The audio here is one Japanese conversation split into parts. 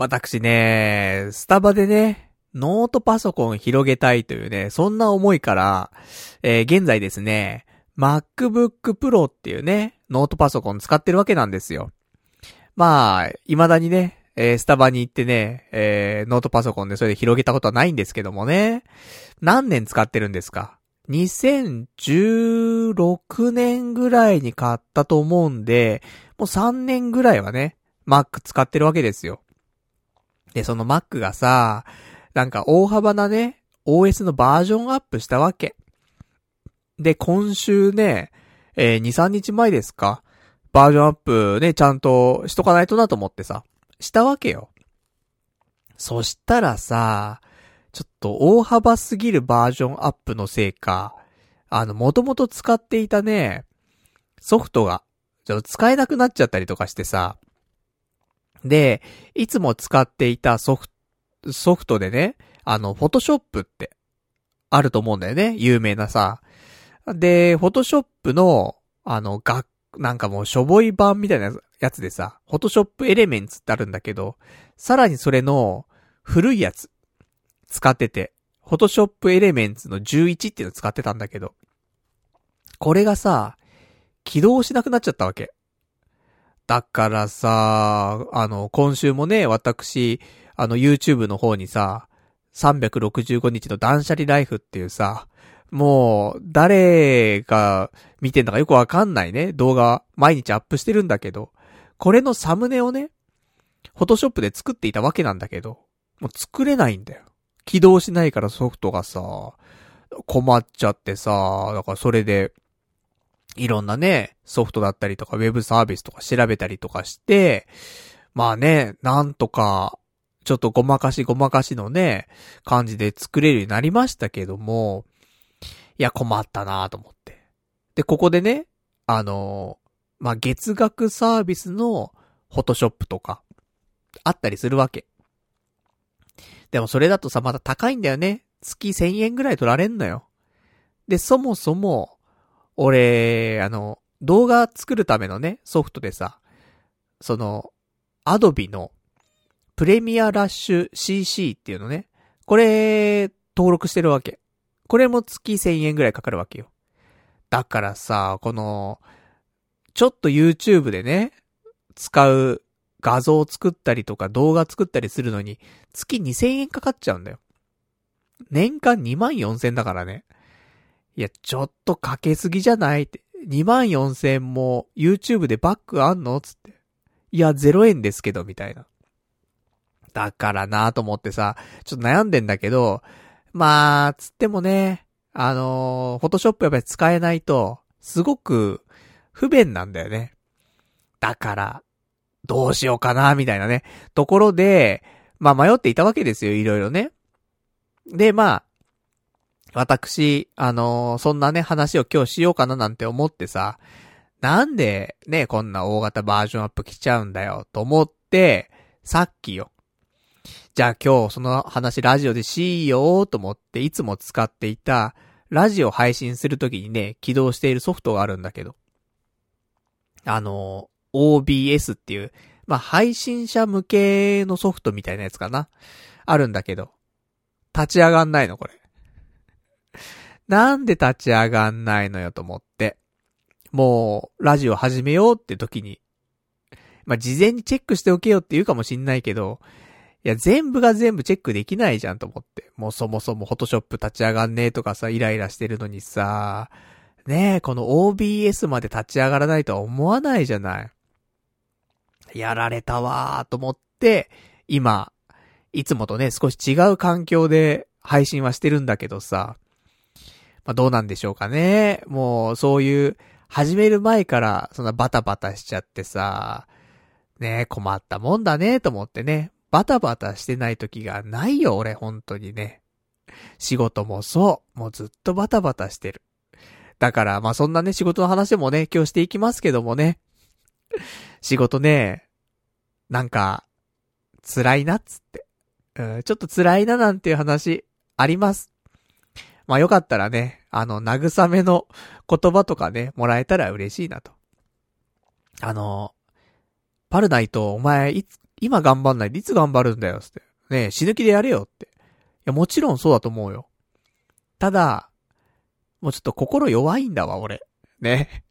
私ね、スタバでね、ノートパソコン広げたいというね、そんな思いから、えー現在ですね、MacBook Pro っていうね、ノートパソコン使ってるわけなんですよ。まあ、未だにね、えースタバに行ってね、えーノートパソコンでそれで広げたことはないんですけどもね。何年使ってるんですか ?2016 年ぐらいに買ったと思うんで、もう3年ぐらいはね、Mac 使ってるわけですよ。で、その Mac がさ、なんか大幅なね、OS のバージョンアップしたわけ。で、今週ね、えー2、3日前ですかバージョンアップね、ちゃんとしとかないとなと思ってさ、したわけよ。そしたらさ、ちょっと大幅すぎるバージョンアップのせいか、あの、もともと使っていたね、ソフトが、ちょっと使えなくなっちゃったりとかしてさ、で、いつも使っていたソフト、ソフトでね、あの、フォトショップって、あると思うんだよね。有名なさ。で、フォトショップの、あの、が、なんかもうしょぼい版みたいなやつでさ、フォトショップエレメンツってあるんだけど、さらにそれの古いやつ、使ってて、フォトショップエレメンツの11っていうの使ってたんだけど、これがさ、起動しなくなっちゃったわけ。だからさ、あの、今週もね、私、あの、YouTube の方にさ、365日の断捨離ライフっていうさ、もう、誰が見てんだかよくわかんないね、動画、毎日アップしてるんだけど、これのサムネをね、フォトショップで作っていたわけなんだけど、もう作れないんだよ。起動しないからソフトがさ、困っちゃってさ、だからそれで、いろんなね、ソフトだったりとか、ウェブサービスとか調べたりとかして、まあね、なんとか、ちょっとごまかしごまかしのね、感じで作れるようになりましたけども、いや、困ったなと思って。で、ここでね、あのまあ、月額サービスのフォトショップとか、あったりするわけ。でもそれだとさ、また高いんだよね。月1000円ぐらい取られんのよ。で、そもそも、俺、あの、動画作るためのね、ソフトでさ、その、アドビの、プレミアラッシュ CC っていうのね、これ、登録してるわけ。これも月1000円ぐらいかかるわけよ。だからさ、この、ちょっと YouTube でね、使う画像を作ったりとか動画作ったりするのに、月2000円かかっちゃうんだよ。年間2万4000だからね。いや、ちょっとかけすぎじゃないって。24000も YouTube でバックあんのつって。いや、0円ですけど、みたいな。だからなと思ってさ、ちょっと悩んでんだけど、まあ、つってもね、あのー、フォトショップやっぱり使えないと、すごく不便なんだよね。だから、どうしようかな、みたいなね、ところで、まあ迷っていたわけですよ、いろいろね。で、まあ、私、あのーそんなね、話を今日しようかななんて思ってさ、なんでね、こんな大型バージョンアップ来ちゃうんだよ、と思って、さっきよ。じゃあ今日その話ラジオでしようと思っていつも使っていたラジオ配信するときにね、起動しているソフトがあるんだけど。あの、OBS っていう、まあ、配信者向けのソフトみたいなやつかな。あるんだけど。立ち上がんないのこれ。なんで立ち上がんないのよと思って。もう、ラジオ始めようって時に。まあ、事前にチェックしておけよって言うかもしんないけど、いや、全部が全部チェックできないじゃんと思って。もうそもそもフォトショップ立ち上がんねえとかさ、イライラしてるのにさ、ねえ、この OBS まで立ち上がらないとは思わないじゃない。やられたわーと思って、今、いつもとね、少し違う環境で配信はしてるんだけどさ、まあ、どうなんでしょうかね。もう、そういう、始める前から、そんなバタバタしちゃってさ、ね困ったもんだね、と思ってね。バタバタしてない時がないよ、俺、本当にね。仕事もそう。もうずっとバタバタしてる。だから、まあ、そんなね、仕事の話もね、今日していきますけどもね。仕事ね、なんか、辛いなっつって。うん、ちょっと辛いななんていう話、あります。まあ、よかったらね、あの、慰めの言葉とかね、もらえたら嬉しいなと。あの、パルナイト、お前、いつ、今頑張んないでいつ頑張るんだよ、つって。ねえ、死ぬ気でやれよって。いや、もちろんそうだと思うよ。ただ、もうちょっと心弱いんだわ、俺。ね。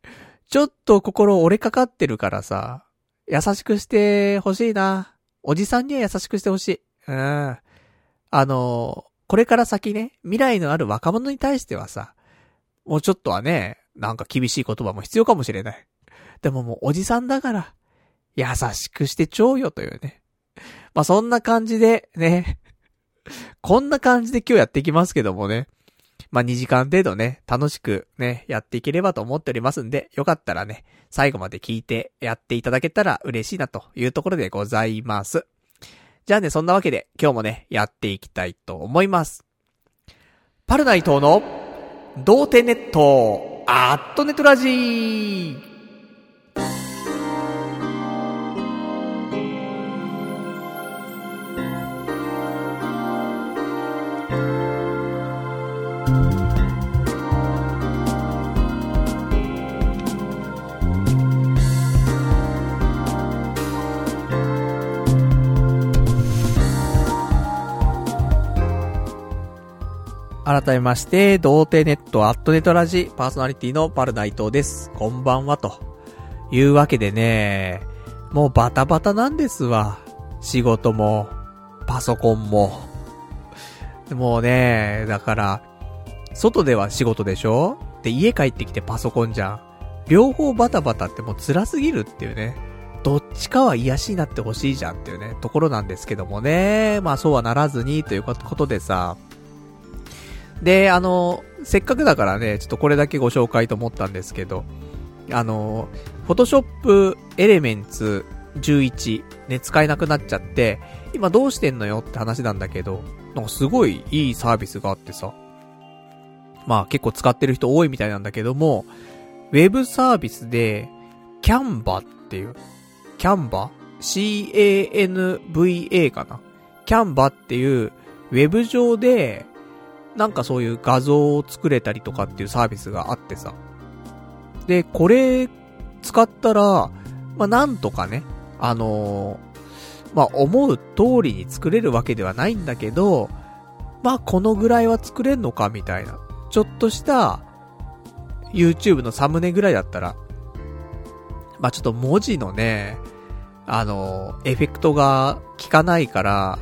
ちょっと心折れかかってるからさ、優しくしてほしいな。おじさんには優しくしてほしい。うん。あの、これから先ね、未来のある若者に対してはさ、もうちょっとはね、なんか厳しい言葉も必要かもしれない。でももうおじさんだから、優しくしてちょうよというね。まあ、そんな感じで、ね。こんな感じで今日やっていきますけどもね。まあ、2時間程度ね、楽しくね、やっていければと思っておりますんで、よかったらね、最後まで聞いてやっていただけたら嬉しいなというところでございます。じゃあね、そんなわけで今日もね、やっていきたいと思います。パルナイトの、童貞ネット、アットネットラジー改めまして、童貞ネットアットネットラジパーソナリティのパルナイトです。こんばんは、というわけでね、もうバタバタなんですわ。仕事も、パソコンも。もうね、だから、外では仕事でしょ？で、家帰ってきてパソコンじゃん。両方バタバタってもう辛すぎるっていうね。どっちかは癒しになってほしいじゃんっていうね、ところなんですけどもね。まあそうはならずにということでさ、で、あの、せっかくだからね、ちょっとこれだけご紹介と思ったんですけど、あの、Photoshop Elements 11ね、使えなくなっちゃって、今どうしてんのよって話なんだけど、なんかすごいいいサービスがあってさ、まあ結構使ってる人多いみたいなんだけども、ウェブサービスで、キャンバっていう、キャンバ ?C-A-N-V-A かなキャンバっていう、ウェブ上で、なんかそういう画像を作れたりとかっていうサービスがあってさ。で、これ使ったら、まあ、なんとかね、あのー、まあ、思う通りに作れるわけではないんだけど、まあ、このぐらいは作れんのかみたいな。ちょっとした YouTube のサムネぐらいだったら、まあ、ちょっと文字のね、あのー、エフェクトが効かないから、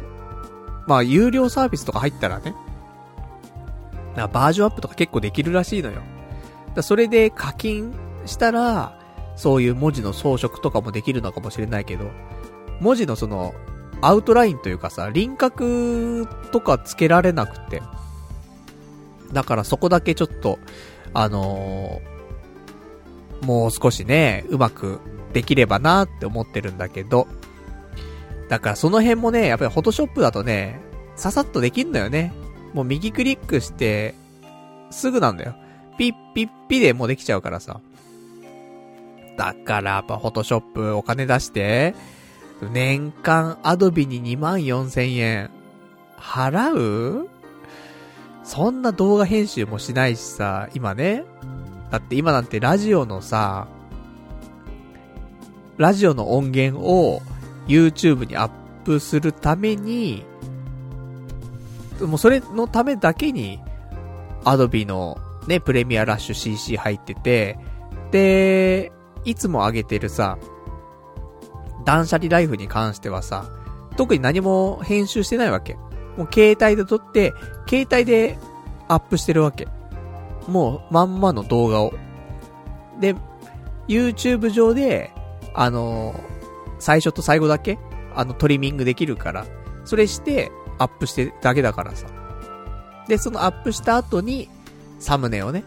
まあ、有料サービスとか入ったらね、なバージョンアップとか結構できるらしいのよ。だそれで課金したら、そういう文字の装飾とかもできるのかもしれないけど、文字のその、アウトラインというかさ、輪郭とかつけられなくて。だからそこだけちょっと、あのー、もう少しね、うまくできればなって思ってるんだけど、だからその辺もね、やっぱりフォトショップだとね、ささっとできんのよね。もう右クリックして、すぐなんだよ。ピッピッピでもうできちゃうからさ。だからやっぱフォトショップお金出して、年間アドビに2万4千円、払う？そんな動画編集もしないしさ、今ね。だって今なんてラジオのさ、ラジオの音源を YouTube にアップするために、もうそれのためだけに、アドビのね、プレミアラッシュ CC 入ってて、で、いつも上げてるさ、断捨離ライフに関してはさ、特に何も編集してないわけ。もう携帯で撮って、携帯でアップしてるわけ。もうまんまの動画を。で、YouTube 上で、あのー、最初と最後だけ、あの、トリミングできるから、それして、アップしてだけだからさ。で、そのアップした後に、サムネをね、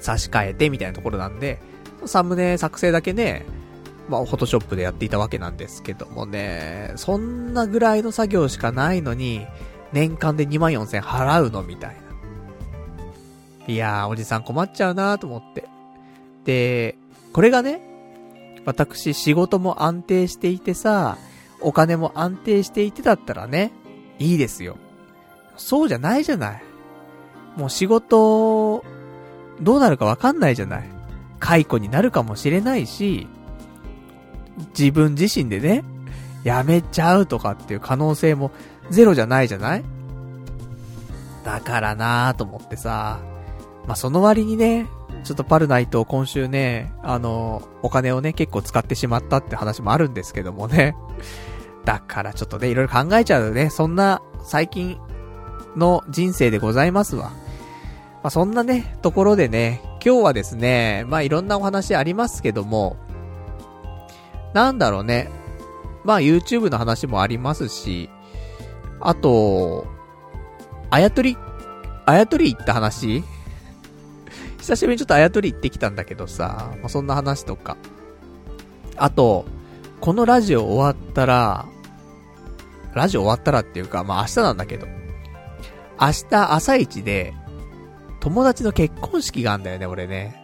差し替えてみたいなところなんで、サムネ作成だけね、まあ、フォトショップでやっていたわけなんですけどもね、そんなぐらいの作業しかないのに、年間で2万4千払うのみたいな。いやー、おじさん困っちゃうなーと思って。で、これがね、私仕事も安定していてさ、お金も安定していてだったらね、いいですよ。そうじゃないじゃない。もう仕事、どうなるかわかんないじゃない。解雇になるかもしれないし、自分自身でね、やめちゃうとかっていう可能性もゼロじゃないじゃないだからなぁと思ってさ、まあ、その割にね、ちょっとパルナイト今週ね、あの、お金をね、結構使ってしまったって話もあるんですけどもね。だからちょっとね、いろいろ考えちゃうね、そんな最近の人生でございますわ。まあ、そんなね、ところでね、今日はですね、まあ、いろんなお話ありますけども、なんだろうね。まあ、YouTube の話もありますし、あと、あやとり、あやとり行った話？久しぶりにちょっとあやとり行ってきたんだけどさ、まあ、そんな話とか。あと、このラジオ終わったら、ラジオ終わったらっていうか、まあ明日なんだけど、明日朝一で、友達の結婚式があんだよね、俺ね。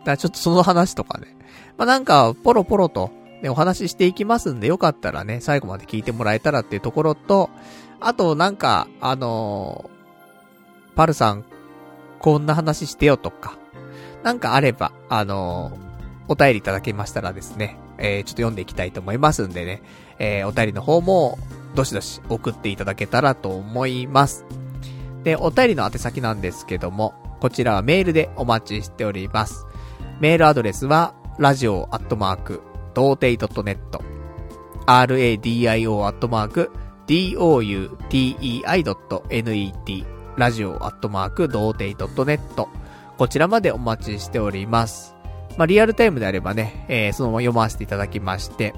だからちょっとその話とかね。まあなんか、ポロポロと、ね、お話ししていきますんで、よかったらね、最後まで聞いてもらえたらっていうところと、あと、なんか、あのー、パルさん、こんな話してよとか、なんかあれば、あのー、お便りいただけましたらですね、えー、ちょっと読んでいきたいと思いますんでね、えー、お便りの方も、どしどし送っていただけたらと思います。で、お便りの宛先なんですけども、こちらはメールでお待ちしております。メールアドレスは、ラジオアットマーク、童貞 .net、radio アットマーク、doutei.net、ラジオアットマーク、童貞 .net、こちらまでお待ちしております。まあ、リアルタイムであればね、えー、そのまま読ませていただきまして、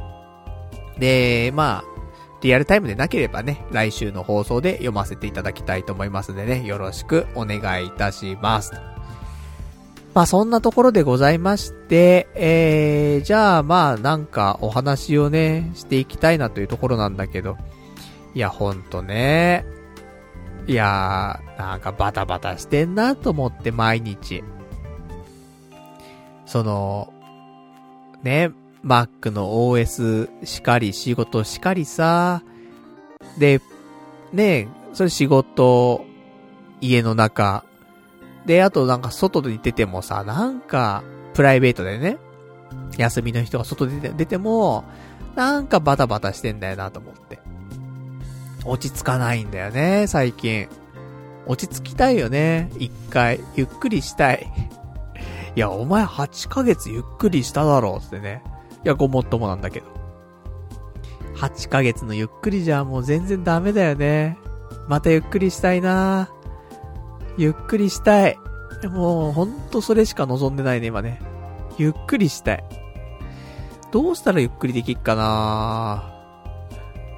で、まあ、リアルタイムでなければね、来週の放送で読ませていただきたいと思いますのでね、よろしくお願いいたします。まあそんなところでございまして、えー、じゃあまあなんかお話をね、していきたいなというところなんだけど、いやほんとね、いやー、なんかバタバタしてんなと思って毎日。その、ね、Mac の OS しかり、仕事しかりさ。で、ねそれ仕事、家の中。で、あとなんか外で出てもさ、なんか、プライベートでね、休みの人が外で出ても、なんかバタバタしてんだよなと思って。落ち着かないんだよね、最近。落ち着きたいよね、一回。ゆっくりしたい。いや、お前8ヶ月ゆっくりしただろうってね。や、ごもっともなんだけど。8ヶ月のゆっくりじゃもう全然ダメだよね。またゆっくりしたいなゆっくりしたい。もう、ほんとそれしか望んでないね、今ね。ゆっくりしたい。どうしたらゆっくりできっかな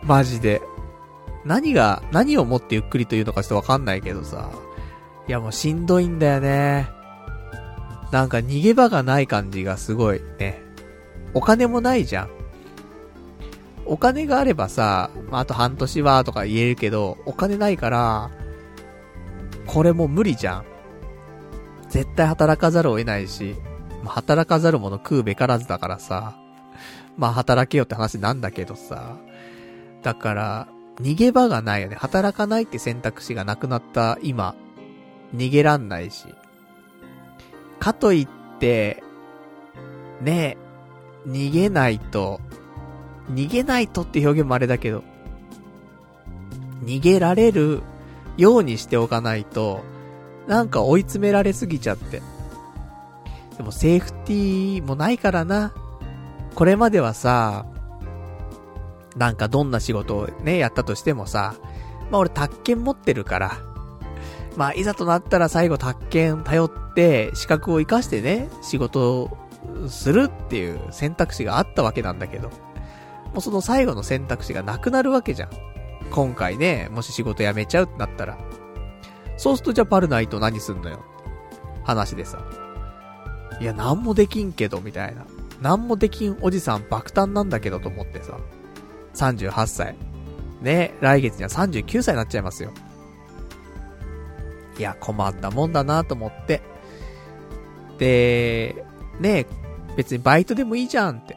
マジで。何が、何をもってゆっくりというのかちょっとわかんないけどさ。いやもうしんどいんだよね。なんか逃げ場がない感じがすごいね。お金もないじゃん。お金があればさ、まあ、あと半年はとか言えるけど、お金ないから、これも無理じゃん。絶対働かざるを得ないし、まあ、働かざる者食うべからずだからさ、まあ働けよって話なんだけどさ、だから、逃げ場がないよね。働かないって選択肢がなくなった今、逃げらんないし。かといって、ねえ、逃げないと、逃げないとって表現もあれだけど、逃げられるようにしておかないと、なんか追い詰められすぎちゃって。でもセーフティーもないからな。これまではさ、なんかどんな仕事をね、やったとしてもさ、まあ俺宅建持ってるから、まあいざとなったら最後宅建頼って資格を活かしてね、仕事するっていう選択肢があったわけなんだけど、もうその最後の選択肢がなくなるわけじゃん。今回ね、もし仕事辞めちゃうってなったら。そうするとじゃあパルナイト何すんのよ。話でさ。いや、なんもできんけど、みたいな。なんもできんおじさん爆誕なんだけどと思ってさ。38歳。ね、来月には39歳になっちゃいますよ。いや、困ったもんだなと思って。で、ね別にバイトでもいいじゃんって。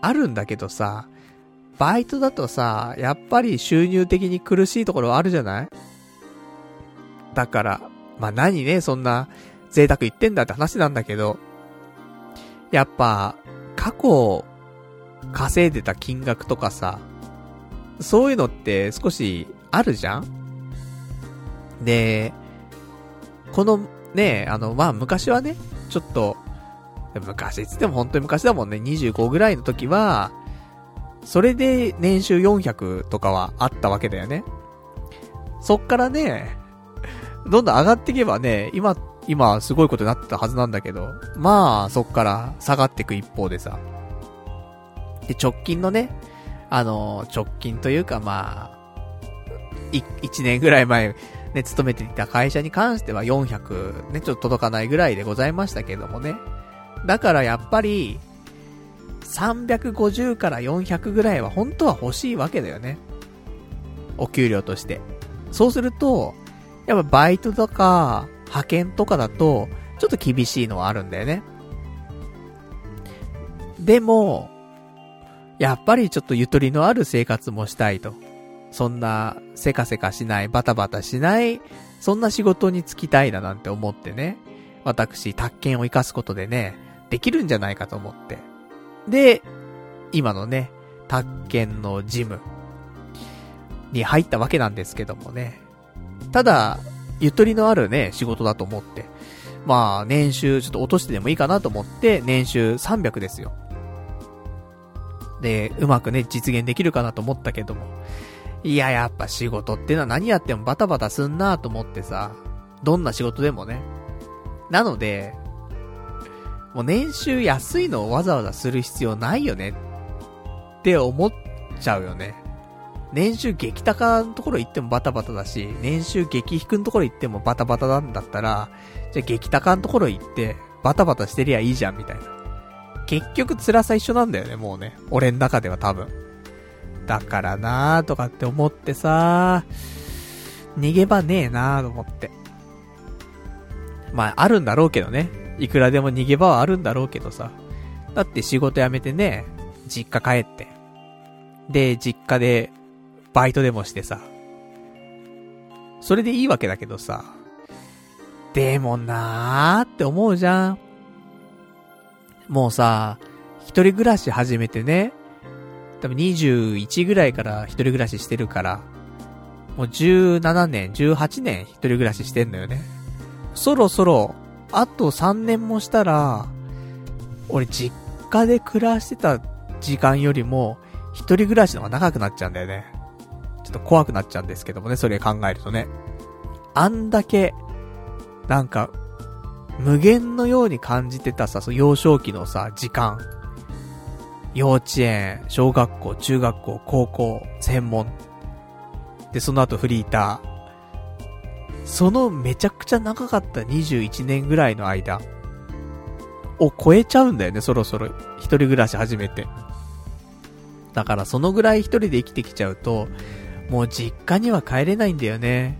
あるんだけどさ、バイトだとさ、やっぱり収入的に苦しいところはあるじゃない？だから、まあ何ね、そんな贅沢言ってんだって話なんだけど、やっぱ、過去、稼いでた金額とかさ、そういうのって少しあるじゃん？で、このね、あの、まあ昔はね、ちょっと、昔っつっても本当に昔だもんね、25ぐらいの時は、それで年収400とかはあったわけだよね。そっからね、どんどん上がっていけばね、今、今すごいことになってたはずなんだけど、まあ、そっから下がっていく一方でさ。で、直近のね、あの、直近というかまあ、い、1年ぐらい前、ね、勤めていた会社に関しては400、ね、ちょっと届かないぐらいでございましたけどもね。だからやっぱり、350から400ぐらいは本当は欲しいわけだよね。お給料として。そうすると、やっぱバイトとか、派遣とかだと、ちょっと厳しいのはあるんだよね。でも、やっぱりちょっとゆとりのある生活もしたいと。そんな、せかせかしない、バタバタしない、そんな仕事に就きたいななんて思ってね。私、宅建を活かすことでね、できるんじゃないかと思って。で、今のね、宅建のジムに入ったわけなんですけどもね。ただ、ゆとりのあるね、仕事だと思って。まあ、年収ちょっと落としてでもいいかなと思って、年収300ですよ。で、うまくね、実現できるかなと思ったけども。いや、やっぱ仕事ってのは何やってもバタバタすんなと思ってさ、どんな仕事でもね。なので、もう年収安いのをわざわざする必要ないよねって思っちゃうよね。年収激高のところ行ってもバタバタだし、年収激低のところ行ってもバタバタなんだったら、じゃあ激高のところ行って、バタバタしてりゃいいじゃんみたいな。結局辛さ一緒なんだよね、もうね。俺の中では多分。だからなーとかって思ってさ逃げ場ねえなーと思って。まあ、あるんだろうけどね。いくらでも逃げ場はあるんだろうけどさ。だって仕事辞めてね、実家帰って。で、実家で、バイトでもしてさ。それでいいわけだけどさ。でもなーって思うじゃん。もうさ、一人暮らし始めてね、多分21ぐらいから一人暮らししてるから、もう17年、18年一人暮らししてんのよね。そろそろあと3年もしたら、俺実家で暮らしてた時間よりも、一人暮らしの方が長くなっちゃうんだよね。ちょっと怖くなっちゃうんですけどもね、それ考えるとね。あんだけ、なんか、無限のように感じてたさ、その幼少期のさ、時間。幼稚園、小学校、中学校、高校、専門。で、その後フリーター。そのめちゃくちゃ長かった21年ぐらいの間を超えちゃうんだよね、そろそろ。一人暮らし始めて。だからそのぐらい一人で生きてきちゃうと、もう実家には帰れないんだよね。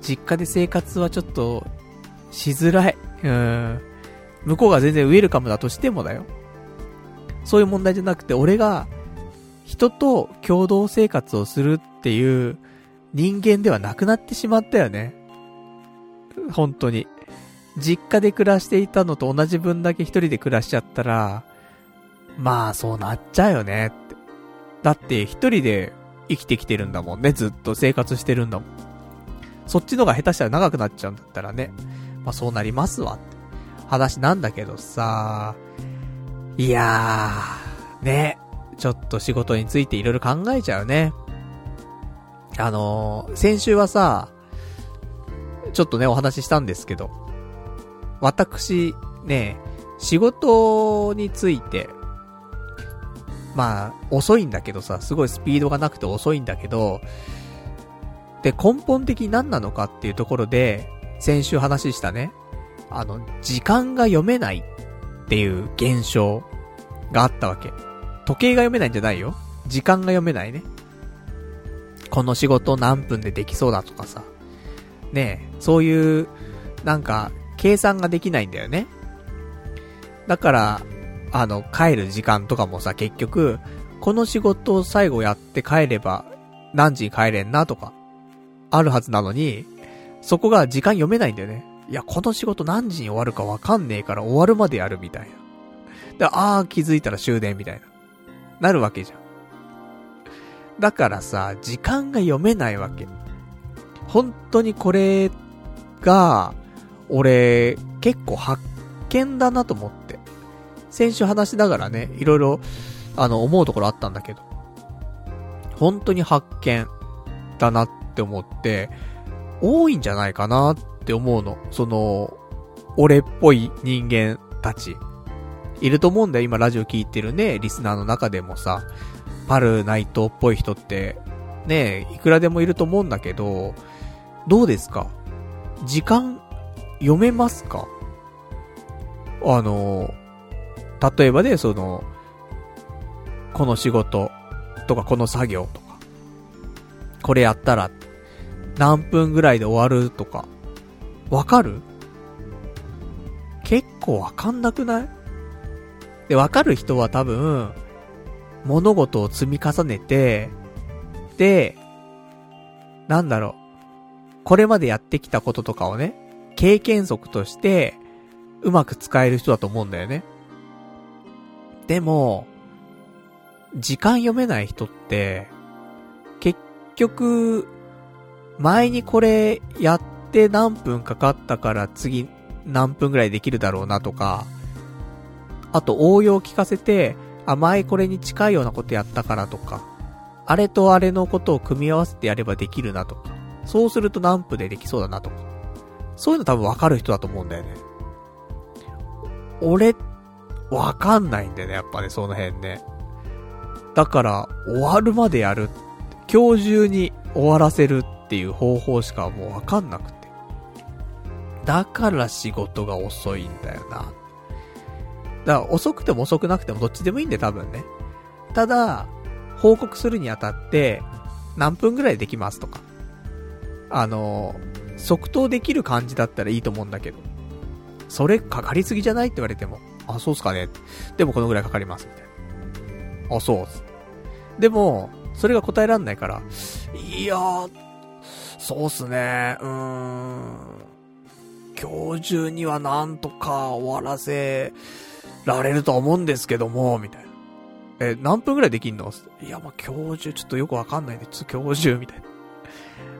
実家で生活はちょっと、しづらい。うん。向こうが全然ウェルカムだとしてもだよ。そういう問題じゃなくて、俺が、人と共同生活をするっていう人間ではなくなってしまったよね。本当に。実家で暮らしていたのと同じ分だけ一人で暮らしちゃったら、まあそうなっちゃうよねって。だって一人で生きてきてるんだもんね、ずっと生活してるんだもん。そっちのが下手したら長くなっちゃうんだったらね。まあそうなりますわって話なんだけどさ、いやー、ね、ちょっと仕事についていろいろ考えちゃうね。あのー、先週はさ、ちょっとね、お話ししたんですけど、私、ね、仕事について、まあ、遅いんだけどさ、すごいスピードがなくて遅いんだけど、で、根本的に何なのかっていうところで、先週話したね、あの、時間が読めないっていう現象があったわけ。時計が読めないんじゃないよ。時間が読めないね。この仕事何分でできそうだとかさ。ねそういう、なんか、計算ができないんだよね。だから、あの、帰る時間とかもさ、結局、この仕事を最後やって帰れば、何時に帰れんなとか、あるはずなのに、そこが時間読めないんだよね。いや、この仕事何時に終わるかわかんねえから終わるまでやるみたいな。で、あー気づいたら終電みたいな。なるわけじゃん。だからさ、時間が読めないわけ。本当にこれが、俺、結構発見だなと思って。先週話しながらね、いろいろ、あの、思うところあったんだけど。本当に発見だなって思って、多いんじゃないかなって思うの。その、俺っぽい人間たち。いると思うんだよ、今ラジオ聞いてるね、リスナーの中でもさ、パルナイトっぽい人って、ね、いくらでもいると思うんだけど、どうですか？時間、読めますか？あの、例えばで、その、この仕事とかこの作業とか、これやったら、何分ぐらいで終わるとか、わかる？結構わかんなくない？で、わかる人は多分、物事を積み重ねて、で、なんだろう。これまでやってきたこととかをね、経験則として、うまく使える人だと思うんだよね。でも、時間読めない人って、結局、前にこれやって何分かかったから次何分ぐらいできるだろうなとか、あと応用聞かせて、あ、前これに近いようなことやったからとか、あれとあれのことを組み合わせてやればできるなとか、そうすると何分でできそうだなとか、そういうの多分わかる人だと思うんだよね。俺、わかんないんだよね、やっぱね、その辺ね。だから、終わるまでやる。今日中に終わらせるっていう方法しかもうわかんなくて。だから仕事が遅いんだよな。だから遅くても遅くなくてもどっちでもいいんだよ、多分ね。ただ、報告するにあたって、何分ぐらいできますとか。あの、即答できる感じだったらいいと思うんだけど。それかかりすぎじゃないって言われても、あ、そうっすかね。でもこのぐらいかかります、みたいな。あ、そうっす。でも、それが答えらんないから、いやー、そうっすね、うーん。今日中にはなんとか終わらせられると思うんですけども、みたいな。え、何分ぐらいできんの？いや、まあ、今日中ちょっとよくわかんないんで、ちょっと今日中、みたいな。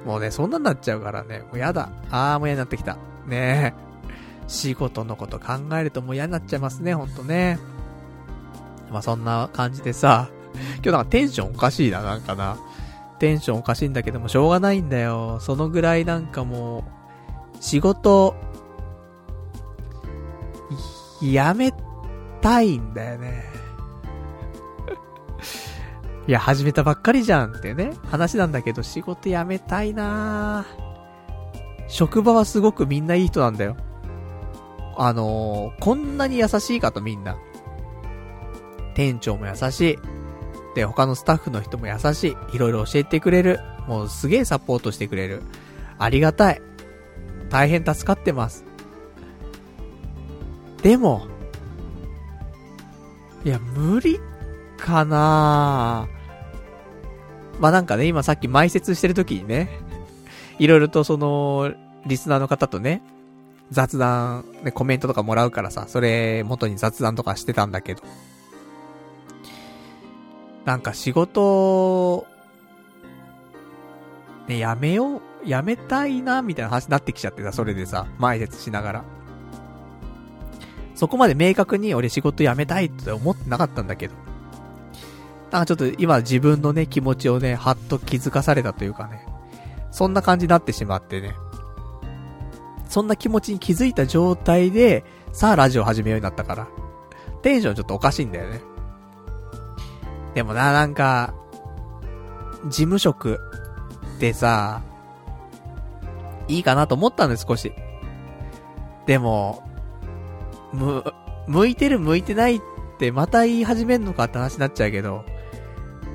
もうね、そんなんなっちゃうからね、もうやだ。あー、もう嫌になってきた。ねえ。仕事のこと考えるともう嫌になっちゃいますね、ほんとね。まあ、そんな感じでさ、今日なんかテンションおかしいな、なんかな。テンションおかしいんだけども、しょうがないんだよ。そのぐらいなんかもう、仕事、やめたいんだよね。いや、始めたばっかりじゃんってね、話なんだけど、仕事辞めたいな職場はすごくみんないい人なんだよ。あのー、こんなに優しいかとみんな。店長も優しい。で、他のスタッフの人も優しい。いろいろ教えてくれる。もうすげえサポートしてくれる。ありがたい。大変助かってます。でも、いや、無理かなまあ、なんかね、今さっき埋設してる時にね、いろいろとその、リスナーの方とね、雑談、ね、コメントとかもらうからさ、それ元に雑談とかしてたんだけど。なんか仕事、ね、やめよう、やめたいな、みたいな話になってきちゃってさ、それでさ、埋設しながら。そこまで明確に俺仕事辞めたいって思ってなかったんだけど。なんかちょっと今自分のね、気持ちをね、はっと気づかされたというかね。そんな感じになってしまってね。そんな気持ちに気づいた状態で、さあラジオ始めようになったから。テンションちょっとおかしいんだよね。でもな、なんか、事務職でさ、いいかなと思ったんです、少し。でも、む、向いてる向いてないってまた言い始めんのかって話になっちゃうけど、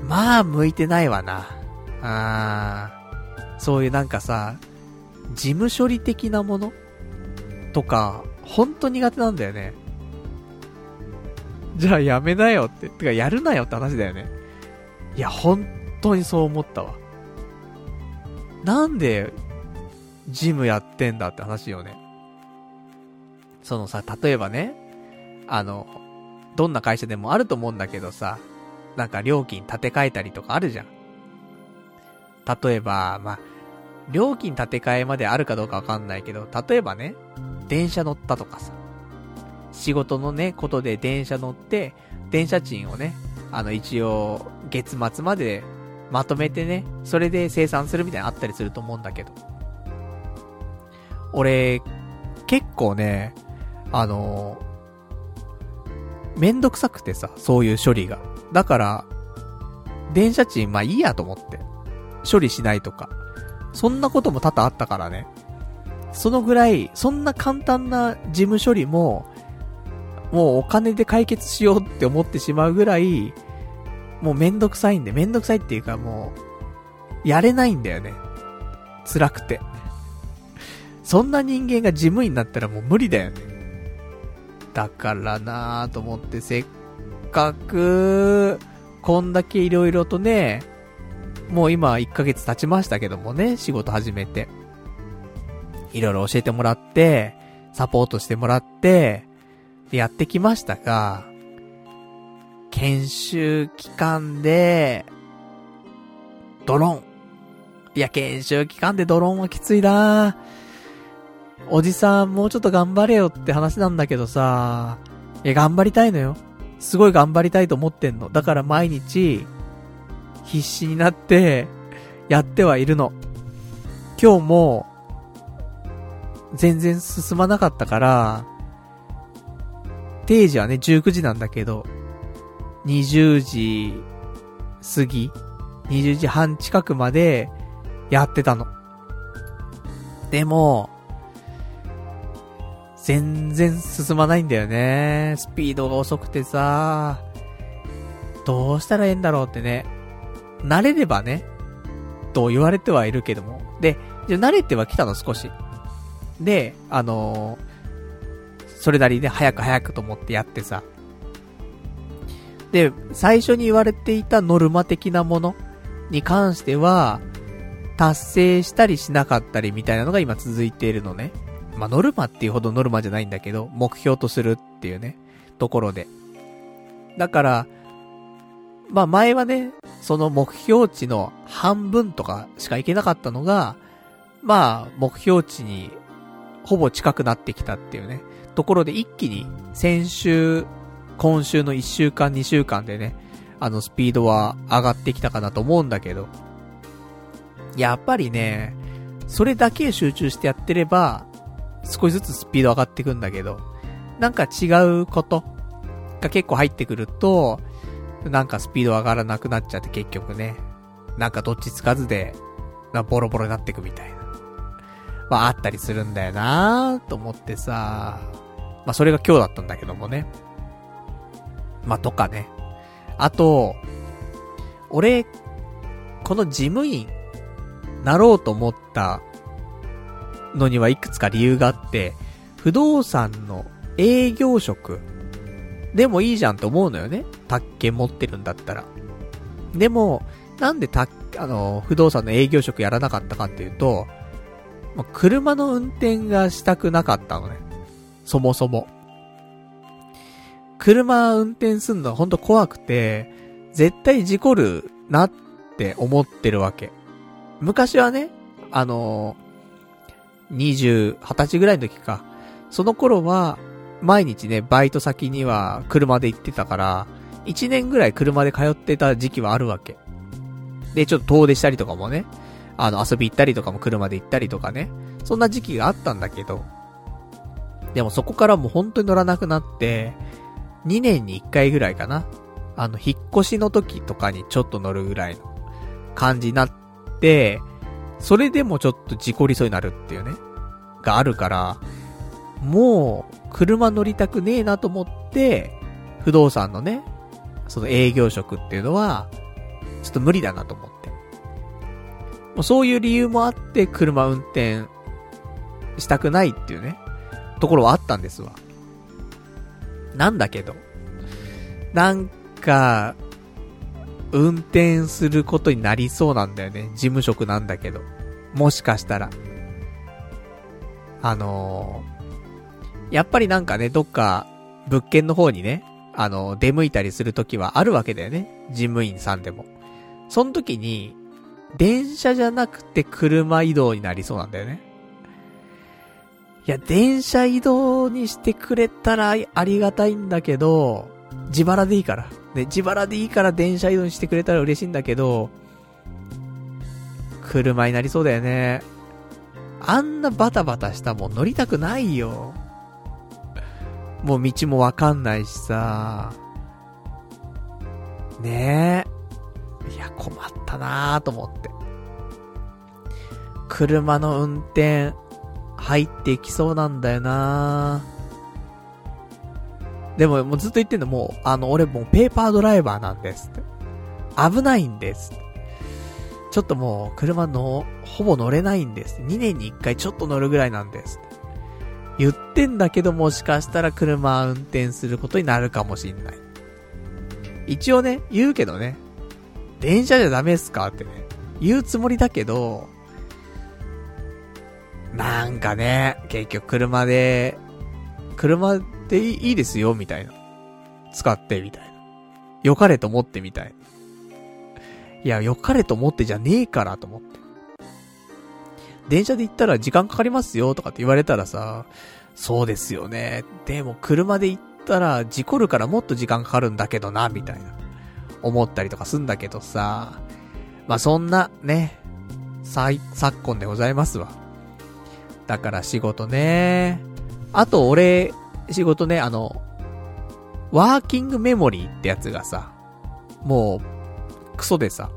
まあ、向いてないわな。あー、そういうなんかさ、事務処理的なもの？とか、ほんと苦手なんだよね。じゃあやめなよって。てかやるなよって話だよね。いや、本当にそう思ったわ。なんで、ジムやってんだって話よね。そのさ、例えばね、あの、どんな会社でもあると思うんだけどさ、なんか料金立て替えたりとかあるじゃん。例えば、まあ、料金立て替えまであるかどうかわかんないけど、例えばね、電車乗ったとかさ、仕事のね、ことで電車乗って、電車賃をね、あの一応、月末までまとめてね、それで生産するみたいなのあったりすると思うんだけど。俺、結構ね、あのめんどくさくてさ、そういう処理が。だから、電車賃、まあいいやと思って。処理しないとか。そんなことも多々あったからね。そのぐらい、そんな簡単な事務処理も、もうお金で解決しようって思ってしまうぐらい、もうめんどくさいんで、めんどくさいっていうかもう、やれないんだよね。辛くて。そんな人間が事務員になったらもう無理だよね。だからなぁと思って、せっかく、こんだけ色々とね、もう今1ヶ月経ちましたけどもね、仕事始めて。いろいろ教えてもらって、サポートしてもらって、やってきましたが、研修期間で、ドローン。いや、研修期間でドローンはきついなおじさん、もうちょっと頑張れよって話なんだけどさ、いや、頑張りたいのよ。すごい頑張りたいと思ってんの。だから毎日、必死になって、やってはいるの。今日も、全然進まなかったから、定時はね、19時なんだけど、20時過ぎ、20時半近くまでやってたの。でも、全然進まないんだよね。スピードが遅くてさ、どうしたらええんだろうってね。慣れればね、と言われてはいるけども。で、じゃ慣れては来たの？少し。で、あのー、それなりに、早く早くと思ってやってさ。で、最初に言われていたノルマ的なものに関しては、達成したりしなかったりみたいなのが今続いているのね。まあ、ノルマっていうほどノルマじゃないんだけど、目標とするっていうね、ところで。だから、まあ前はね、その目標値の半分とかしかいけなかったのが、まあ目標値にほぼ近くなってきたっていうね、ところで一気に先週、今週の1週間2週間でね、あのスピードは上がってきたかなと思うんだけど、やっぱりね、それだけ集中してやってれば、少しずつスピード上がっていくんだけど、なんか違うことが結構入ってくると、なんかスピード上がらなくなっちゃって結局ね、なんかどっちつかずで、なボロボロになってくみたいな。まああったりするんだよなと思ってさ、まあそれが今日だったんだけどもね。まあとかね。あと、俺、この事務員、なろうと思ったのにはいくつか理由があって、不動産の営業職でもいいじゃんと思うのよね。宅建持ってるんだったら。でも、なんでた、あの、不動産の営業職やらなかったかっていうと、ま車の運転がしたくなかったのね。そもそも。車運転すんのはほんと怖くて、絶対事故るなって思ってるわけ。昔はね、あの20、20歳ぐらいの時か。その頃は、毎日ね、バイト先には車で行ってたから、1年ぐらい車で通ってた時期はあるわけ。で、ちょっと遠出したりとかもね、あの、遊び行ったりとかも車で行ったりとかね、そんな時期があったんだけど、でもそこからもう本当に乗らなくなって、2年に1回ぐらいかな。あの、引っ越しの時とかにちょっと乗るぐらいの感じになって、それでもちょっと事故りそうになるっていうね、があるから、もう、車乗りたくねえなと思って、不動産のね、その営業職っていうのは、ちょっと無理だなと思って。もうそういう理由もあって、車運転したくないっていうね、ところはあったんですわ。なんだけど、なんか、運転することになりそうなんだよね。事務職なんだけど。もしかしたら。あのー、やっぱりなんかね、どっか、物件の方にね、あの、出向いたりするときはあるわけだよね。事務員さんでも。その時に、電車じゃなくて車移動になりそうなんだよね。いや、電車移動にしてくれたらありがたいんだけど、自腹でいいから。ね、自腹でいいから電車移動してくれたら嬉しいんだけど、車になりそうだよね。あんなバタバタしたもん乗りたくないよ。もう道もわかんないしさ。ねえ。いや、困ったなぁと思って。車の運転、入っていきそうなんだよなぁでも、もうずっと言ってんの、もう、あの、俺もうペーパードライバーなんです。危ないんです。ちょっともう、車の、ほぼ乗れないんです。2年に1回ちょっと乗るぐらいなんです。言ってんだけどもしかしたら車運転することになるかもしんない。一応ね、言うけどね、電車じゃダメっすかってね、言うつもりだけど、なんかね、結局車で、車でいいですよ、みたいな。使って、みたいな。良かれと思ってみたい。いや、良かれと思ってじゃねえからと思って。電車で行ったら時間かかりますよとかって言われたらさ、そうですよね。でも車で行ったら事故るからもっと時間かかるんだけどな、みたいな。思ったりとかすんだけどさ。まあ、そんな、ね、昨今でございますわ。だから仕事ね。あと俺、仕事ね、あの、ワーキングメモリーってやつがさ、もう、クソでさ、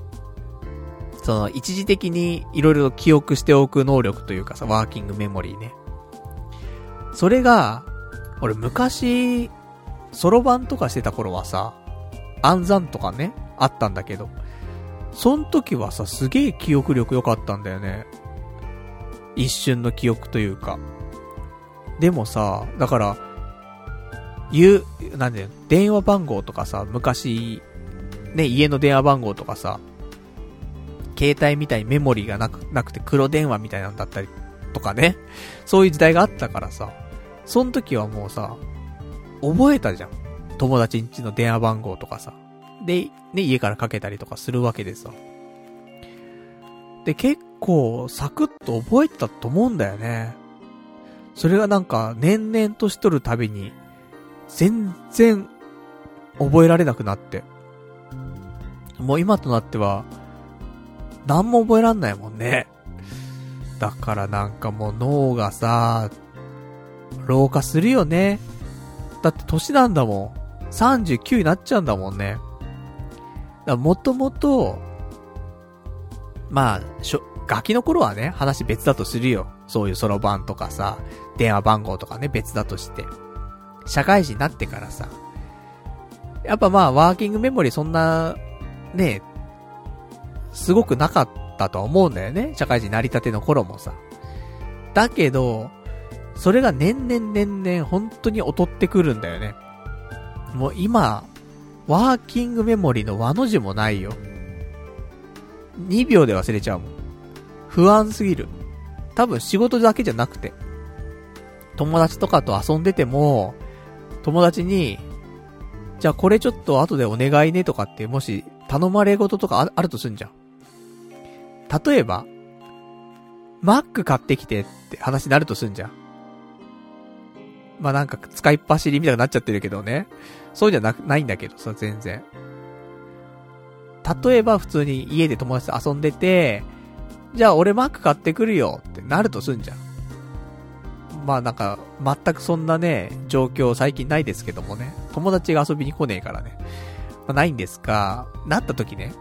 その、一時的にいろいろ記憶しておく能力というかさ、ワーキングメモリーね。それが、俺昔、ソロ版とかしてた頃はさ、暗算とかね、あったんだけど、そん時はさ、すげえ記憶力良かったんだよね。一瞬の記憶というか。でもさ、だから、言う、なんで、電話番号とかさ、昔、ね、家の電話番号とかさ、携帯みたいにメモリーがなく、なくて黒電話みたいなんだったりとかね。そういう時代があったからさ、その時はもうさ、覚えたじゃん。友達んちの電話番号とかさ。で、ね、家からかけたりとかするわけでさ。で、結構、サクッと覚えてたと思うんだよね。それがなんか、年々年取るたびに、全然、覚えられなくなって。もう今となっては、何も覚えらんないもんね。だからなんかもう脳がさ、老化するよね。だって年なんだもん。39になっちゃうんだもんね。だもともと、まあ、しょ、ガキの頃はね、話別だとするよ。そういうそろばんとかさ、電話番号とかね、別だとして。社会人になってからさ。やっぱまあ、ワーキングメモリーそんな、ね、すごくなかったとは思うんだよね。社会人成り立ての頃もさ。だけど、それが年々年々本当に劣ってくるんだよね。もう今、ワーキングメモリーの和の字もないよ。2秒で忘れちゃうもん。不安すぎる。多分仕事だけじゃなくて。友達とかと遊んでても、友達に、じゃあこれちょっと後でお願いねとかって、もし頼まれ事とかあるとすんじゃん。例えば、Mac 買ってきてって話になるとすんじゃん。まあ、なんか使いっ走りみたいになっちゃってるけどね。そうじゃな、ないんだけどさ、全然。例えば普通に家で友達と遊んでて、じゃあ俺 Mac 買ってくるよってなるとすんじゃん。まあなんか、全くそんなね、状況最近ないですけどもね。友達が遊びに来ねえからね。まあ、ないんですが、なった時ね。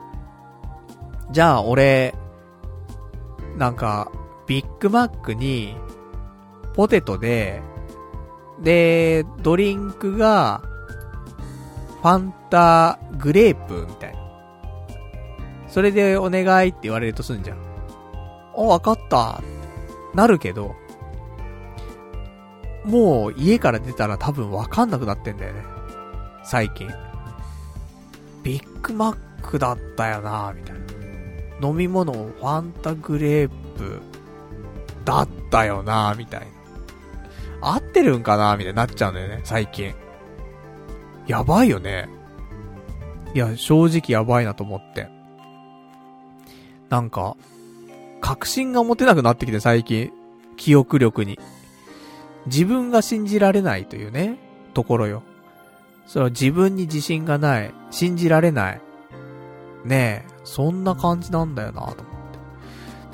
じゃあ俺、なんか、ビッグマックに、ポテトで、で、ドリンクが、ファンタグレープみたいな。それでお願いって言われるとすんじゃん。あ、わかった。なるけど、もう家から出たら多分わかんなくなってんだよね。最近。ビッグマックだったよなみたいな。飲み物ファンタグレープだったよなみたいな。合ってるんかなみたいになっちゃうんだよね、最近。やばいよね。いや、正直やばいなと思って。なんか、確信が持てなくなってきて最近、記憶力に。自分が信じられないというね、ところよ。それは自分に自信がない、信じられない。ねえ、そんな感じなんだよなと思って。だか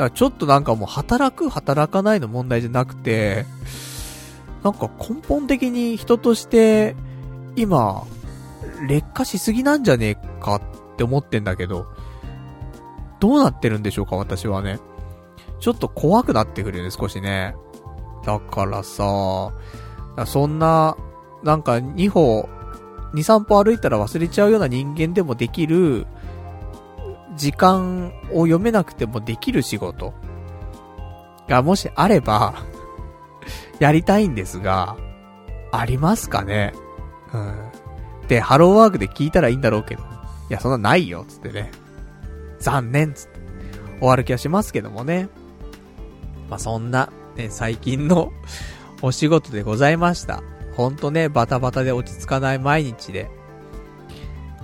らちょっとなんかもう働く、働かないの問題じゃなくて、なんか根本的に人として、今、劣化しすぎなんじゃねえかって思ってんだけど、どうなってるんでしょうか、私はね。ちょっと怖くなってくるよね、少しね。だからさ、そんな、なんか2歩、2、3歩歩いたら忘れちゃうような人間でもできる、時間を読めなくてもできる仕事がもしあれば やりたいんですが、ありますかね？うん。で、ハローワークで聞いたらいいんだろうけど。いや、そんなないよ、つってね。残念、つって。終わる気はしますけどもね。まあ、そんな、ね、最近のお仕事でございました。ほんとね、バタバタで落ち着かない毎日で、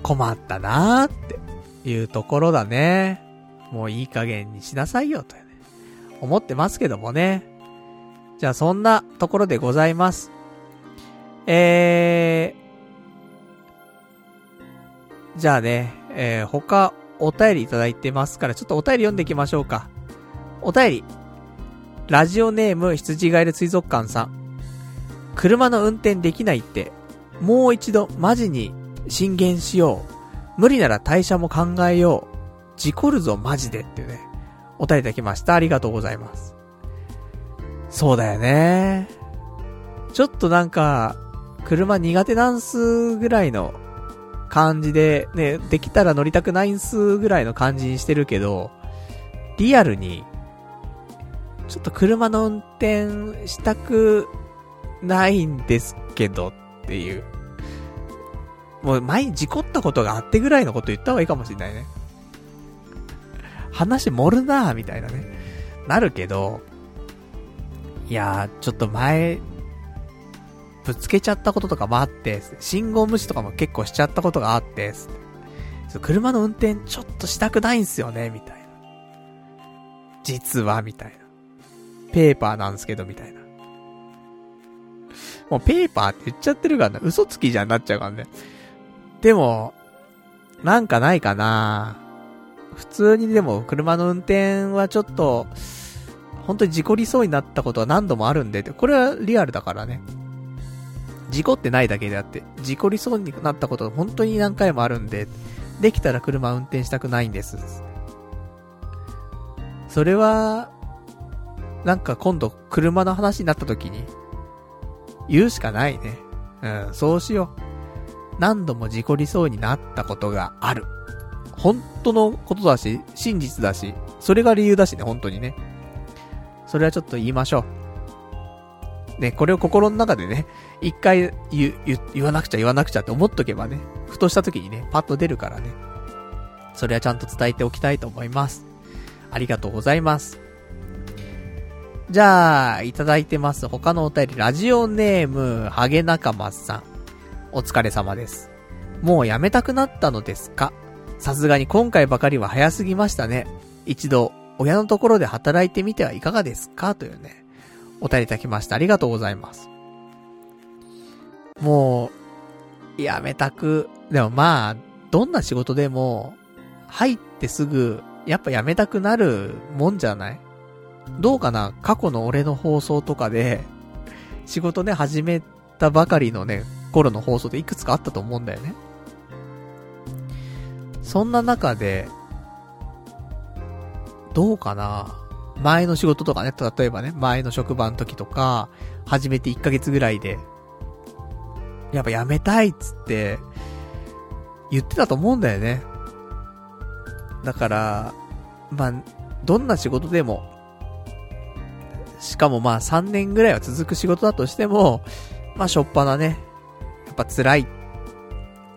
困ったなーっていうところだね。もういい加減にしなさいよ、と、ね、思ってますけどもね。じゃあそんなところでございます。えー、じゃあね、えー、他お便りいただいてますから、ちょっとお便り読んでいきましょうか。お便り。ラジオネーム羊ガエル水族館さん。車の運転できないって、もう一度マジに進言しよう。無理なら退社も考えよう。事故るぞマジでってね。お便りいただきました。ありがとうございます。そうだよね。ちょっとなんか、車苦手なんすぐらいの感じで、ね、できたら乗りたくないんすぐらいの感じにしてるけど、リアルに、ちょっと車の運転したくないんですけどっていう。もう前に事故ったことがあってぐらいのこと言った方がいいかもしんないね。話盛るなぁ、みたいなね。なるけど、いやー、ちょっと前、ぶつけちゃったこととかもあって、信号無視とかも結構しちゃったことがあって、車の運転ちょっとしたくないんすよね、みたいな。実は、みたいな。ペーパーなんですけど、みたいな。もうペーパーって言っちゃってるからな。嘘つきじゃんなっちゃうからね。でも、なんかないかな普通にでも車の運転はちょっと、本当に事故りそうになったことは何度もあるんで、これはリアルだからね。事故ってないだけであって、事故りそうになったことが本当に何回もあるんで、できたら車運転したくないんです。それは、なんか今度車の話になった時に、言うしかないね。うん、そうしよう。何度も事故りそうになったことがある。本当のことだし、真実だし、それが理由だしね、本当にね。それはちょっと言いましょう。ね、これを心の中でね、一回言、言、言わなくちゃ言わなくちゃって思っとけばね、ふとした時にね、パッと出るからね。それはちゃんと伝えておきたいと思います。ありがとうございます。じゃあ、いただいてます。他のお便り、ラジオネーム、ハゲ仲間さん。お疲れ様です。もうやめたくなったのですか？さすがに今回ばかりは早すぎましたね。一度、親のところで働いてみてはいかがですか？というね、お便りいただきました。ありがとうございます。もう、やめたく、でもまあ、どんな仕事でも、入ってすぐ、やっぱやめたくなるもんじゃない？どうかな？過去の俺の放送とかで、仕事ね、始めたばかりのね、頃の放送でいくつかあったと思うんだよね。そんな中で、どうかな？前の仕事とかね、例えばね、前の職場の時とか、始めて1ヶ月ぐらいで、やっぱ辞めたいっつって、言ってたと思うんだよね。だから、まあ、どんな仕事でも、しかもまあ3年ぐらいは続く仕事だとしても、まあしょっぱなね、やっぱ辛い、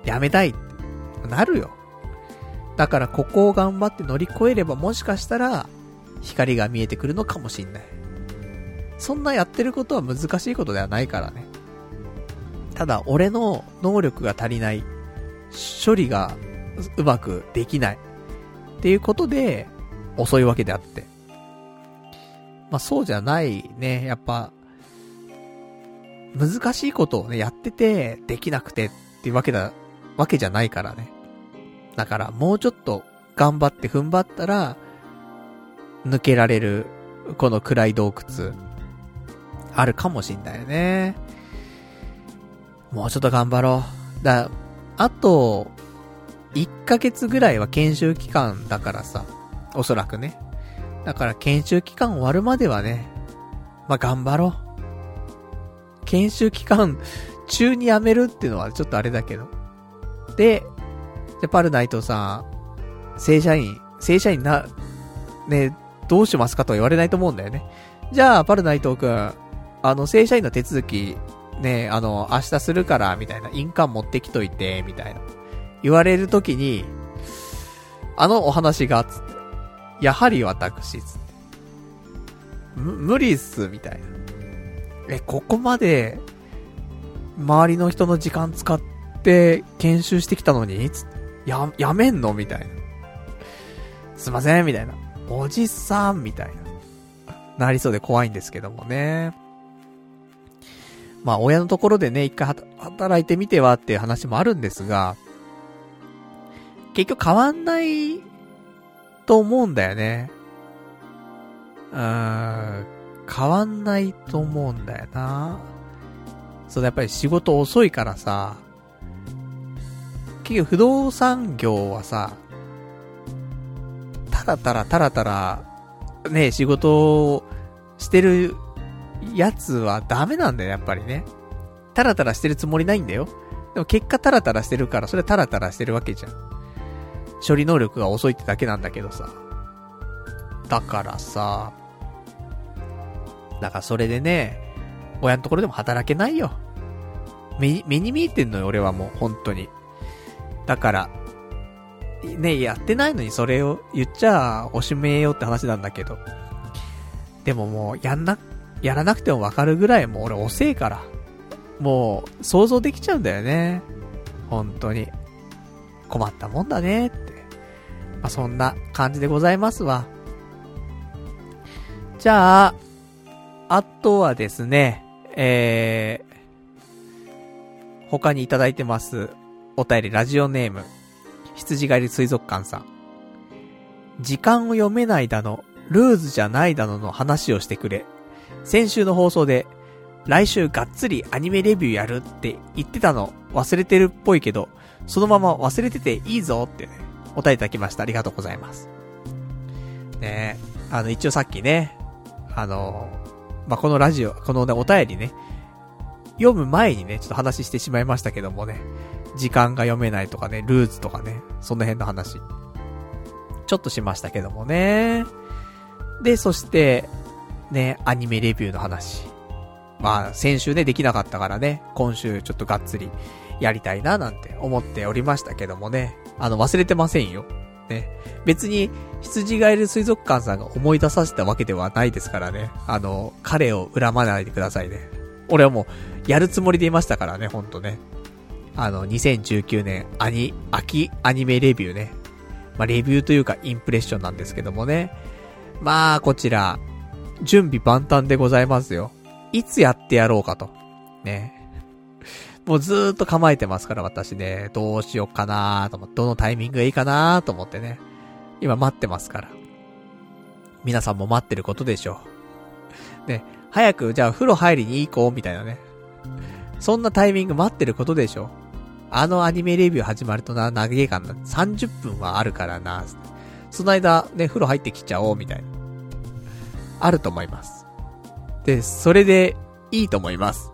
辞めたい、なるよ。だからここを頑張って乗り越えればもしかしたら、光が見えてくるのかもしんない。そんなやってることは難しいことではないからね。ただ、俺の能力が足りない、処理がうまくできない。っていうことで、遅いわけであって。まあそうじゃないね、やっぱ、難しいことをね、やってて、できなくてっていうわけだ、わけじゃないからね。だから、もうちょっと頑張って踏ん張ったら、抜けられる、この暗い洞窟、あるかもしんないよね。もうちょっと頑張ろう。だ、あと、1ヶ月ぐらいは研修期間だからさ、おそらくね。だから研修期間終わるまではね、まあ、頑張ろう。研修期間中に辞めるっていうのはちょっとあれだけど。で、で、パルナイトさん、正社員、正社員な、ね、どうしますかとは言われないと思うんだよね。じゃあ、パルナイトくん、あの、正社員の手続き、ね、あの、明日するから、みたいな、印鑑持ってきといて、みたいな。言われるときに、あのお話が、つって。やはり私、つって。無理っす、みたいな。え、ここまで、周りの人の時間使って研修してきたのにつって。や、やめんの？みたいな。すいません、みたいな。おじさん、みたいな。なりそうで怖いんですけどもね。まあ、親のところでね、一回働いてみてはっていう話もあるんですが、結局変わんないと思うんだよね。うーん、変わんないと思うんだよな。そうだやっぱり仕事遅いからさ、結局不動産業はさ、たらたらたらたら、ね、仕事をしてるやつはダメなんだよ、やっぱりね。タラタラしてるつもりないんだよ。でも結果タラタラしてるから、それタラタラしてるわけじゃん。処理能力が遅いってだけなんだけどさ。だからさ、だからそれでね、親のところでも働けないよ。目目に見えてんのよ、俺はもう、本当に。だから、ね、やってないのにそれを言っちゃおしめよって話なんだけど。でももう、やんな、やらなくてもわかるぐらいもう俺遅えから。もう、想像できちゃうんだよね。本当に。困ったもんだねって。まあ、そんな感じでございますわ。じゃあ、あとはですね、えー、他にいただいてます。お便り、ラジオネーム、羊狩り水族館さん。時間を読めないだの、ルーズじゃないだのの話をしてくれ。先週の放送で、来週がっつりアニメレビューやるって言ってたの忘れてるっぽいけど、そのまま忘れてていいぞってね、お便りいただきました。ありがとうございます。ねあの、一応さっきね、あの、まあ、このラジオ、このね、お便りね、読む前にね、ちょっと話してしまいましたけどもね、時間が読めないとかね、ルーズとかね、その辺の話。ちょっとしましたけどもね。で、そして、ね、アニメレビューの話。まあ、先週ね、できなかったからね、今週ちょっとがっつりやりたいななんて思っておりましたけどもね。あの、忘れてませんよ。ね。別に、羊がいる水族館さんが思い出させたわけではないですからね。あの、彼を恨まないでくださいね。俺はもう、やるつもりでいましたからね、ほんとね。あの、2019年、アニ、秋アニメレビューね。まあ、レビューというか、インプレッションなんですけどもね。まあ、こちら、準備万端でございますよ。いつやってやろうかと。ね。もうずーっと構えてますから、私ね。どうしようかなーと思って、どのタイミングがいいかなーと思ってね。今待ってますから。皆さんも待ってることでしょう。ね。早く、じゃあ風呂入りに行こう、みたいなね。そんなタイミング待ってることでしょうあのアニメレビュー始まるとな、長いかな。30分はあるからな。その間、ね、風呂入ってきちゃおう、みたいな。あると思います。で、それで、いいと思います。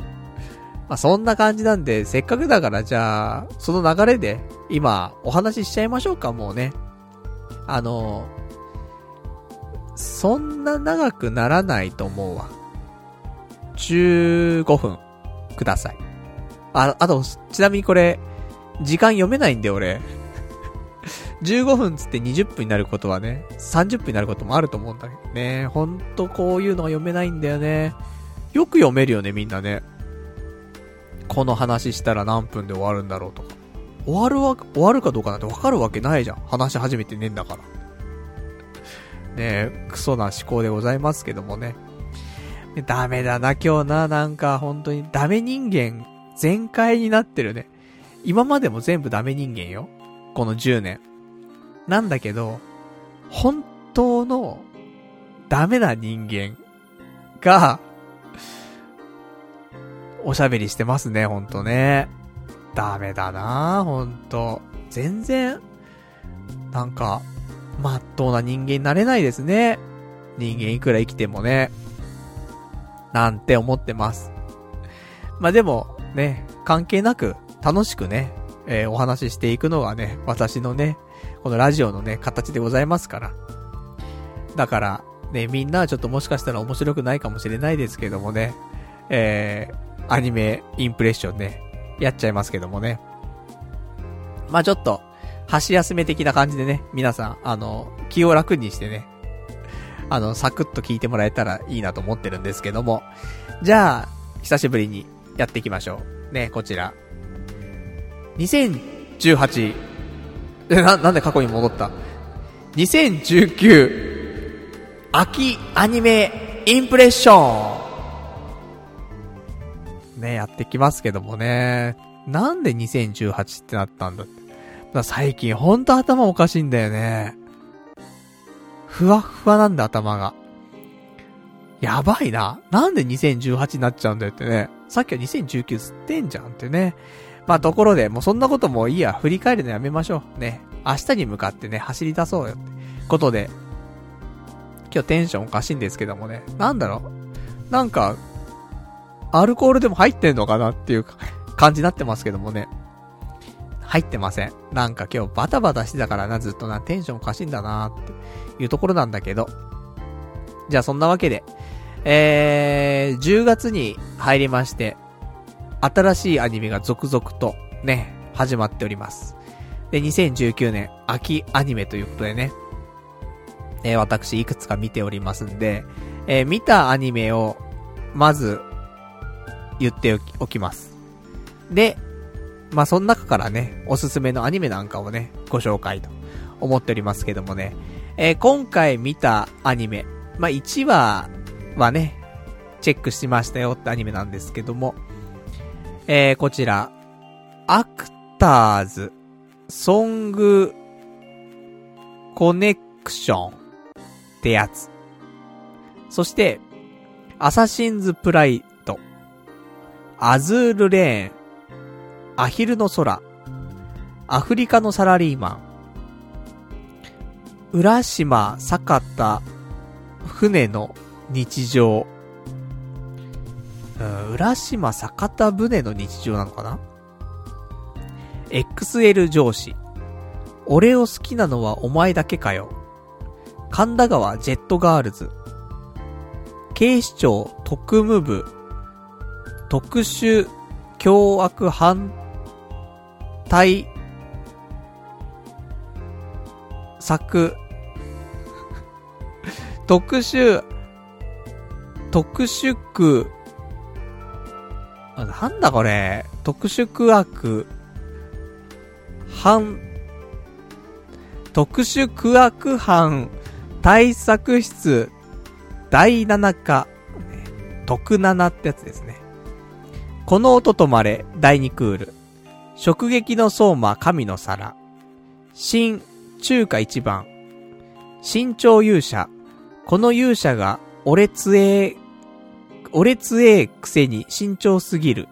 まあ、そんな感じなんで、せっかくだからじゃあ、その流れで、今、お話ししちゃいましょうか、もうね。あの、そんな長くならないと思うわ。15分、ください。あ、あと、ちなみにこれ、時間読めないんで、俺。15分つって20分になることはね、30分になることもあると思うんだけどね。ほんとこういうのが読めないんだよね。よく読めるよね、みんなね。この話したら何分で終わるんだろうとか。終わるわ、終わるかどうかなんてわかるわけないじゃん。話し始めてねえんだから。ねえ、クソな思考でございますけどもね。ダメだな、今日な、なんか、本当に、ダメ人間、全開になってるね。今までも全部ダメ人間よ。この10年。なんだけど、本当の、ダメな人間が、おしゃべりしてますね、ほんとね。ダメだなほんと。全然、なんか、まっとうな人間になれないですね。人間いくら生きてもね。なんて思ってます。まあ、でも、ね、関係なく、楽しくね、えー、お話ししていくのがね、私のね、このラジオのね、形でございますから。だから、ね、みんなはちょっともしかしたら面白くないかもしれないですけどもね、えー、アニメインプレッションね、やっちゃいますけどもね。まあちょっと、箸休め的な感じでね、皆さん、あの、気を楽にしてね、あの、サクッと聞いてもらえたらいいなと思ってるんですけども。じゃあ、久しぶりにやっていきましょう。ね、こちら。2018、えな、なんで過去に戻った ?2019、秋アニメインプレッションね、やってきますけどもね。なんで2018ってなったんだって。最近ほんと頭おかしいんだよね。ふわふわなんだ頭が。やばいな。なんで2018になっちゃうんだよってね。さっきは2019吸ってんじゃんってね。まあところで、もうそんなこともいいや。振り返るのやめましょう。ね。明日に向かってね、走り出そうよってことで、今日テンションおかしいんですけどもね。なんだろうなんか、アルコールでも入ってんのかなっていう感じになってますけどもね。入ってません。なんか今日バタバタしてたからな、ずっとな、テンションおかしいんだなっていうところなんだけど。じゃあそんなわけで、えー、10月に入りまして、新しいアニメが続々とね、始まっております。で、2019年秋アニメということでね、えー、私いくつか見ておりますんで、えー、見たアニメを、まず、言っておきます。で、まあ、その中からね、おすすめのアニメなんかをね、ご紹介と思っておりますけどもね、えー、今回見たアニメ、まあ、1話はね、チェックしましたよってアニメなんですけども、えー、こちら、アクターズ、ソング、コネクション、ってやつ。そして、アサシンズプライ、アズールレーン、アヒルの空、アフリカのサラリーマン、浦島坂田、船の日常、浦島坂田船の日常なのかな ?XL 上司。俺を好きなのはお前だけかよ。神田川ジェットガールズ、警視庁特務部、特殊凶悪反対策、特殊、特殊区、なんだこれ、特殊区悪、反、特殊区悪犯対策室、第7課、特7ってやつですね。この音とまれ、第2クール。直撃の相馬、神の皿。新、中華一番。新潮勇者。この勇者が、俺つえ俺つえくせに慎重すぎる。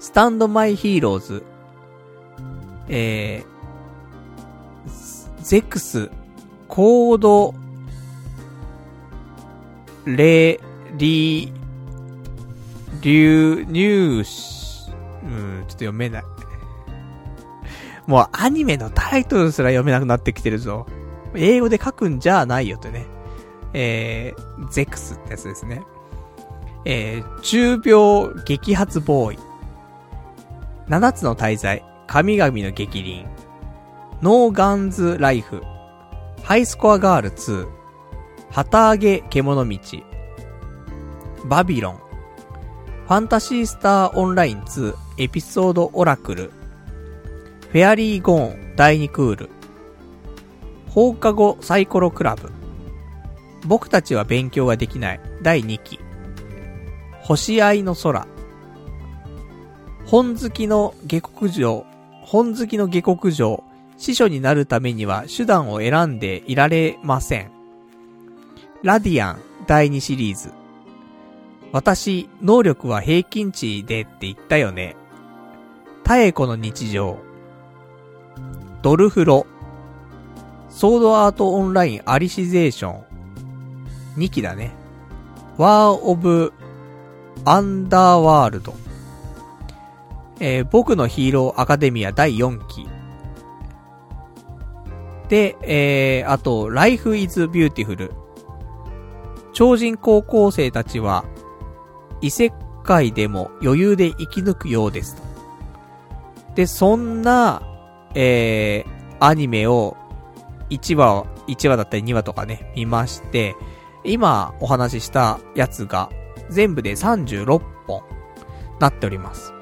スタンドマイヒーローズ。えー、ゼクス、コード、レ、リ、流、入し、うん、ちょっと読めない。もうアニメのタイトルすら読めなくなってきてるぞ。英語で書くんじゃないよとね。えー、ゼクスってやつですね。えー、厨病激発ボーイ。七つの大罪、神々の逆鱗。ノーガンズライフ。ハイスコアガール2、旗揚！けものみち、バビロン、ファンタシースターオンライン2エピソードオラクル、フェアリーゴーン第2クール、放課後サイコロクラブ、僕たちは勉強ができない第2期、星合いの空、本好きの下克上、本好きの下克上、司書になるためには手段を選んでいられません。ラディアン第2シリーズ。私、能力は平均値でって言ったよね。タエコの日常。ドルフロ。ソードアートオンラインアリシゼーション。2期だね。ワーオブアンダーワールド。えー、僕のヒーローアカデミア第4期。で、えー、あと、Life is Beautiful。超人高校生たちは、異世界でも余裕で生き抜くようです。で、そんな、えー、アニメを、1話、1話だったり2話とかね、見まして、今お話ししたやつが、全部で36本、なっております。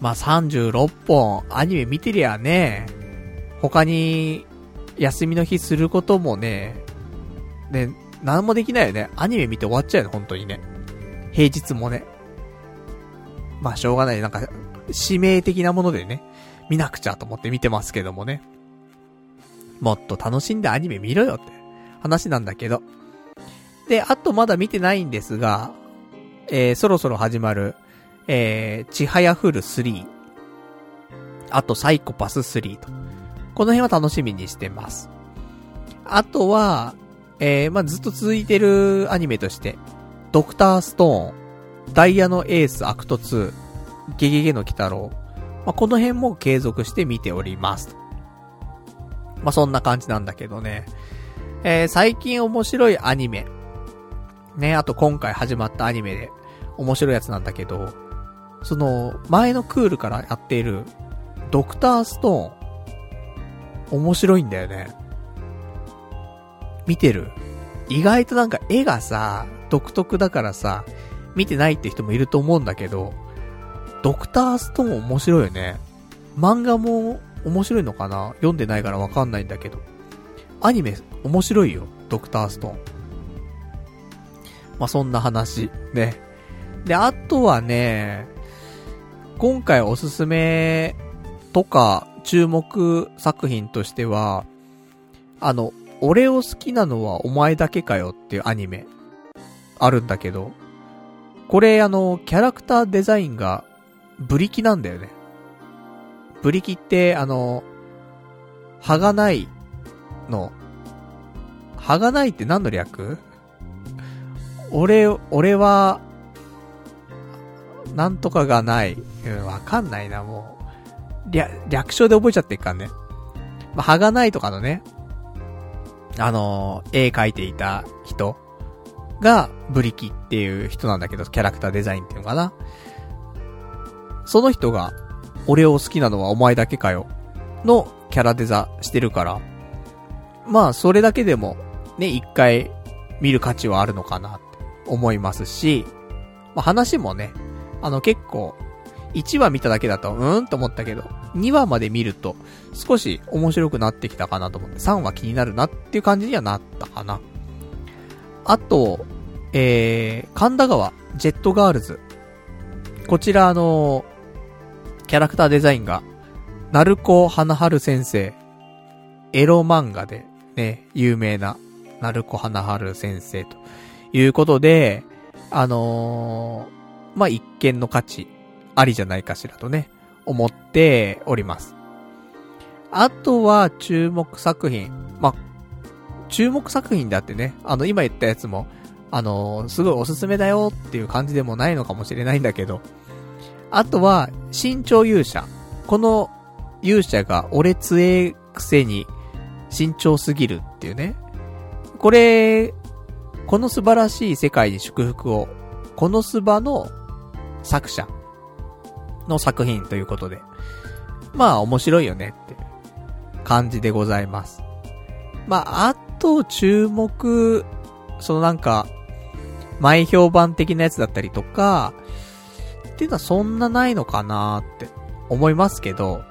まあ、36本、アニメ見てりゃね、他に、休みの日することもね、ね、なんもできないよね。アニメ見て終わっちゃうよ、本当にね。平日もね。まあ、しょうがない。なんか、指名的なものでね、見なくちゃと思って見てますけどもね。もっと楽しんでアニメ見ろよって話なんだけど。で、あとまだ見てないんですが、えー、そろそろ始まる、えー、ちはやふる3。あと、サイコパス3と。この辺は楽しみにしてます。あとは、えー、まあ、ずっと続いてるアニメとして、 Dr. STONE、ダイヤの A act 2、ゲゲゲの鬼太郎、まあ、この辺も継続して見ております。まあ、そんな感じなんだけどね。えー、最近面白いアニメ。ね、あと今回始まったアニメで面白いやつなんだけど、その、前のクールからやっている、ドクターストーン、面白いんだよね。見てる意外となんか絵がさ、独特だからさ、見てないって人もいると思うんだけど、ドクターストーン面白いよね。漫画も面白いのかな？読んでないからわかんないんだけど。アニメ面白いよ、ドクターストーン。まあ、そんな話、ね。で、あとはね、今回おすすめとか注目作品としては、あの、俺を好きなのはお前だけかよっていうアニメ、あるんだけど、これあの、キャラクターデザインが、ブリキなんだよね。ブリキって、あの、歯がないの、歯がないって何の略？俺、俺は、なんとかがない。うん、わかんないな、もう。略、略称で覚えちゃってっからね。まあ、歯がないとかのね、あの、絵描いていた人が、ブリキっていう人なんだけど、キャラクターデザインっていうのかな。その人が、俺を好きなのはお前だけかよ。のキャラデザしてるから。まあ、それだけでも、ね、一回見る価値はあるのかなって思いますし、まあ、話もね、あの結構、1話見ただけだと、うーんと思ったけど、2話まで見ると、少し面白くなってきたかなと思って、3話気になるなっていう感じにはなったかな。あと、えー、神田川、ジェットガールズ。こちらあのキャラクターデザインが、鳴子花春先生、エロ漫画でね、有名な、鳴子花春先生ということで、あのー、まあ、一見の価値ありじゃないかしらとね、思っております。あとは、注目作品。ま、注目作品だってね、あの、今言ったやつも、あの、すごいおすすめだよっていう感じでもないのかもしれないんだけど、あとは、身長勇者。この勇者が俺強えくせに身長すぎるっていうね。これ、この素晴らしい世界に祝福を、このスバの作者の作品ということで。まあ面白いよねって感じでございます。まあ、あと注目、そのなんか、前評判的なやつだったりとか、っていうのはそんなないのかなって思いますけど、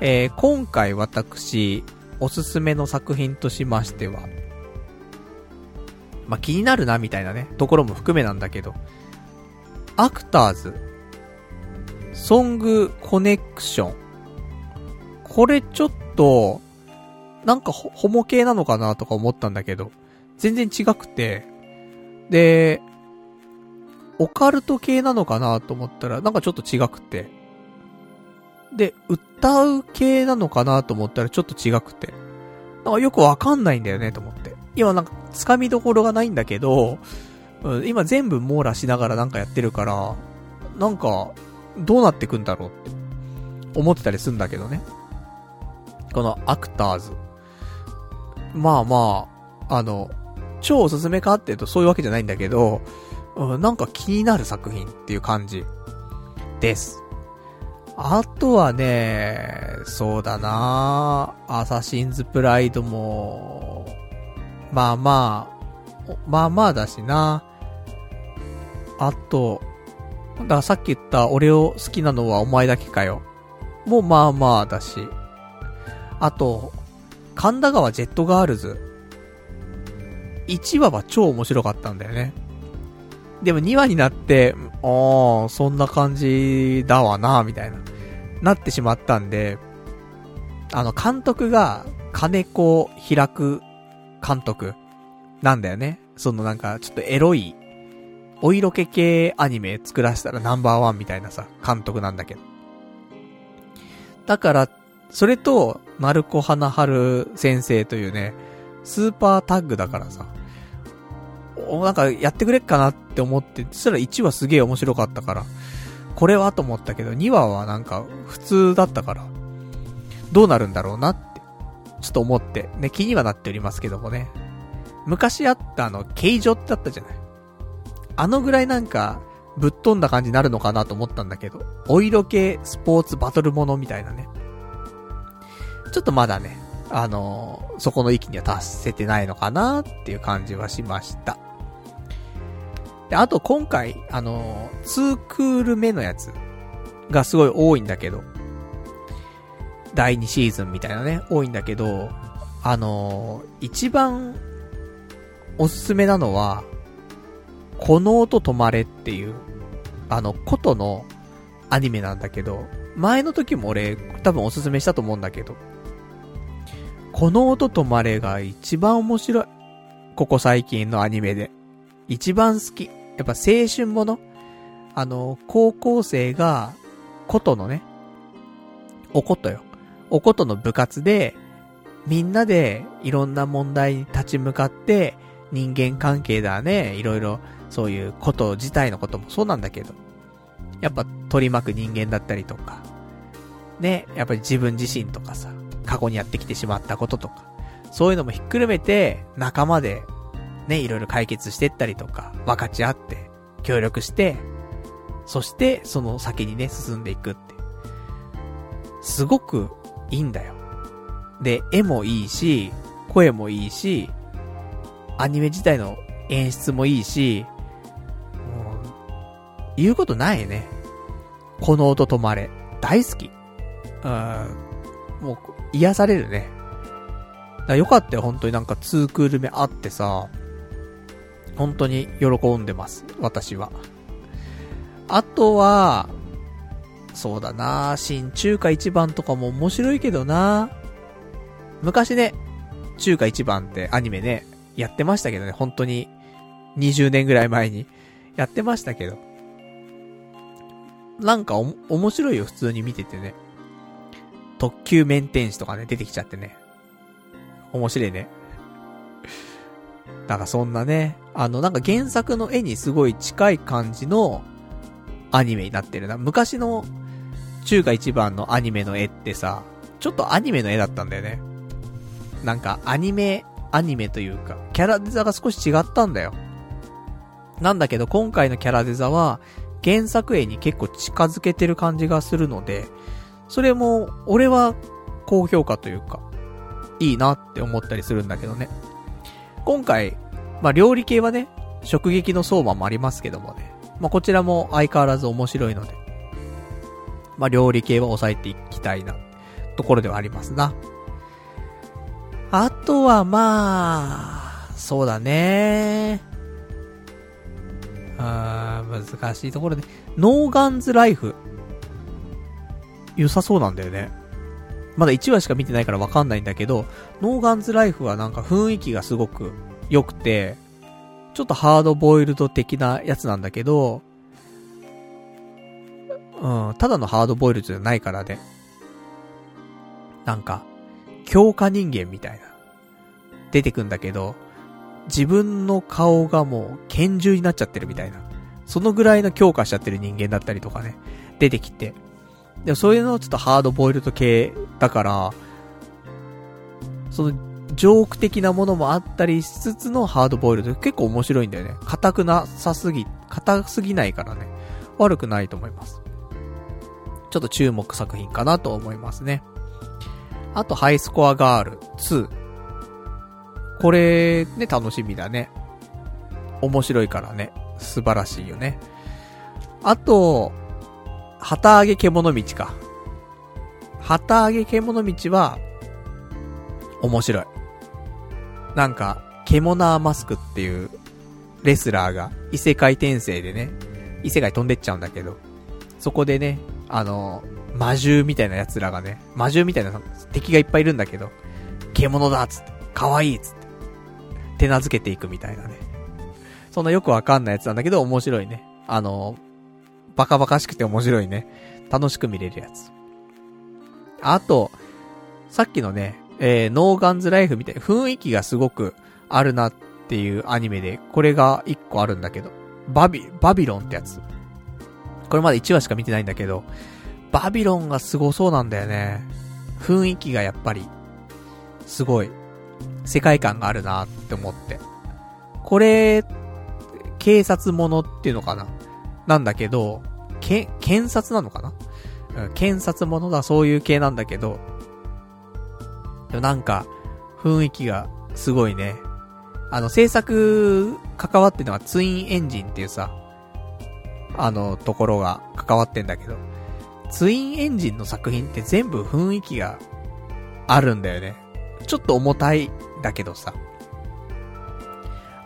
えー、今回私、おすすめの作品としましては、まあ、気になるなみたいなね、ところも含めなんだけど、アクターズ、ソングコネクション。これちょっと、なんかホモ系なのかなとか思ったんだけど、全然違くて、で、オカルト系なのかなと思ったら、なんかちょっと違くて。で、歌う系なのかなと思ったらちょっと違くて。なんかよくわかんないんだよねと思って。今なんか、つかみどころがないんだけど、うん、今全部網羅しながらなんかやってるから、なんか、どうなってくんだろうって思ってたりするんだけどね。このアクターズ。まあまあ、あの、超おすすめかって言うとそういうわけじゃないんだけど、なんか気になる作品っていう感じです。あとはね、そうだなアサシンズプライドも、まあまあ、まあまあだしなあと、だからさっき言った俺を好きなのはお前だけかよ。もうまあまあだし。あと、神田川ジェットガールズ。1話は超面白かったんだよね。でも2話になって、ああ、そんな感じだわな、みたいな。なってしまったんで、あの、監督が、金子開く監督なんだよね。そのなんか、ちょっとエロい、お色気系アニメ作らせたらナンバーワンみたいなさ、監督なんだけど。だから、それと、丸子花春先生というね、スーパータッグだからさ、おなんかやってくれっかなって思って、そしたら1話すげえ面白かったから、これはと思ったけど、2話はなんか普通だったから、どうなるんだろうなって、ちょっと思って、ね、気にはなっておりますけどもね。昔あったあの、形状ってあったじゃない。あのぐらいなんか、ぶっ飛んだ感じになるのかなと思ったんだけど、お色系スポーツバトルものみたいなね。ちょっとまだね、あのー、そこの域には達せてないのかなっていう感じはしました。で、あと今回、あのー、2クール目のやつがすごい多いんだけど、第2シーズンみたいなね、多いんだけど、あのー、一番おすすめなのは、この音止まれっていう、あの、ことのアニメなんだけど、前の時も俺、多分おすすめしたと思うんだけど、この音止まれが一番面白い。ここ最近のアニメで。一番好き。やっぱ青春ものあの、高校生が、ことのね、おことよ。おことの部活で、みんなでいろんな問題に立ち向かって、人間関係だね、いろいろ、そういうこと自体のこともそうなんだけど、やっぱ取り巻く人間だったりとか、ね、やっぱり自分自身とかさ、過去にやってきてしまったこととか、そういうのもひっくるめて、仲間でね、いろいろ解決してったりとか、分かち合って、協力して、そしてその先にね、進んでいくって。すごくいいんだよ。で、絵もいいし、声もいいし、アニメ自体の演出もいいし、言うことないね。この音止まれ。大好き。うん。もう、癒されるね。だよかったよ、本当になんか2クール目あってさ、本当に喜んでます。私は。あとは、そうだな新中華一番とかも面白いけどな昔ね、中華一番ってアニメね、やってましたけどね、本当に、20年ぐらい前に、やってましたけど。なんかお、面白いよ、普通に見ててね。特急面天使とかね、出てきちゃってね。面白いね。なんかそんなね、あの、なんか原作の絵にすごい近い感じのアニメになってるな。昔の中華一番のアニメの絵ってさ、ちょっとアニメの絵だったんだよね。なんかアニメ、アニメというか、キャラデザが少し違ったんだよ。なんだけど今回のキャラデザは原作絵に結構近づけてる感じがするので、それも俺は高評価というか、いいなって思ったりするんだけどね。今回、まあ、料理系はね、食撃の相馬もありますけどもね。まあ、こちらも相変わらず面白いので。まあ、料理系は抑えていきたいな、ところではありますな。あとはまあ、そうだね。あ、難しいところで。ノーガンズライフ。良さそうなんだよね。まだ1話しか見てないからわかんないんだけど、ノーガンズライフはなんか雰囲気がすごく良くて、ちょっとハードボイルド的なやつなんだけど、うん、ただのハードボイルドじゃないからね。なんか、強化人間みたいな。出てくんだけど、自分の顔がもう拳銃になっちゃってるみたいな。そのぐらいの強化しちゃってる人間だったりとかね、出てきて。でもそういうのをちょっとハードボイルド系だから、その、ジョーク的なものもあったりしつつのハードボイルド結構面白いんだよね。硬くなさすぎ、硬すぎないからね。悪くないと思います。ちょっと注目作品かなと思いますね。あと、ハイスコアガール2。これ、ね、楽しみだね。面白いからね。素晴らしいよね。あと、旗揚げ獣道か。旗揚げ獣道は、面白い。なんか、ケモナーマスクっていうレスラーが異世界転生でね、異世界飛んでっちゃうんだけど、そこでね、あの、魔獣みたいな奴らがね、魔獣みたいな敵がいっぱいいるんだけど、獣だっつって、可愛いっつって、手なずけていくみたいなね。そんなよくわかんないやつなんだけど面白いね。あの、バカバカしくて面白いね。楽しく見れるやつ。あと、さっきのね、えー、ノーガンズライフみたいな雰囲気がすごくあるなっていうアニメで、これが一個あるんだけど、バビ、バビロンってやつ。これまだ1話しか見てないんだけど、バビロンがすごそうなんだよね。雰囲気がやっぱり、すごい、世界観があるなって思って。これ、警察ものっていうのかな？なんだけど、け、検察なのかな？うん、検察ものだ、そういう系なんだけど、でもなんか、雰囲気がすごいね。あの、制作関わってるのはツインエンジンっていうさ、あの、ところが関わってんだけど、ツインエンジンの作品って全部雰囲気があるんだよね。ちょっと重たいだけどさ。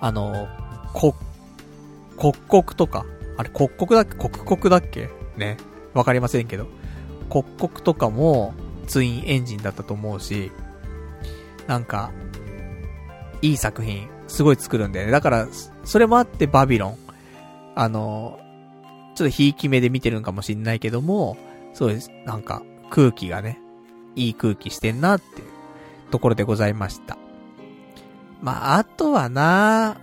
あの、こ、刻々とか、あれ刻々だっけ？刻々だっけ？ね。わかりませんけど。刻々とかもツインエンジンだったと思うし、なんか、いい作品、すごい作るんだよね。だから、それもあってバビロン。あの、ちょっとひいき目で見てるんかもしんないけども、そうです。なんか、空気がね、いい空気してんなってところでございました。まあ、あとはな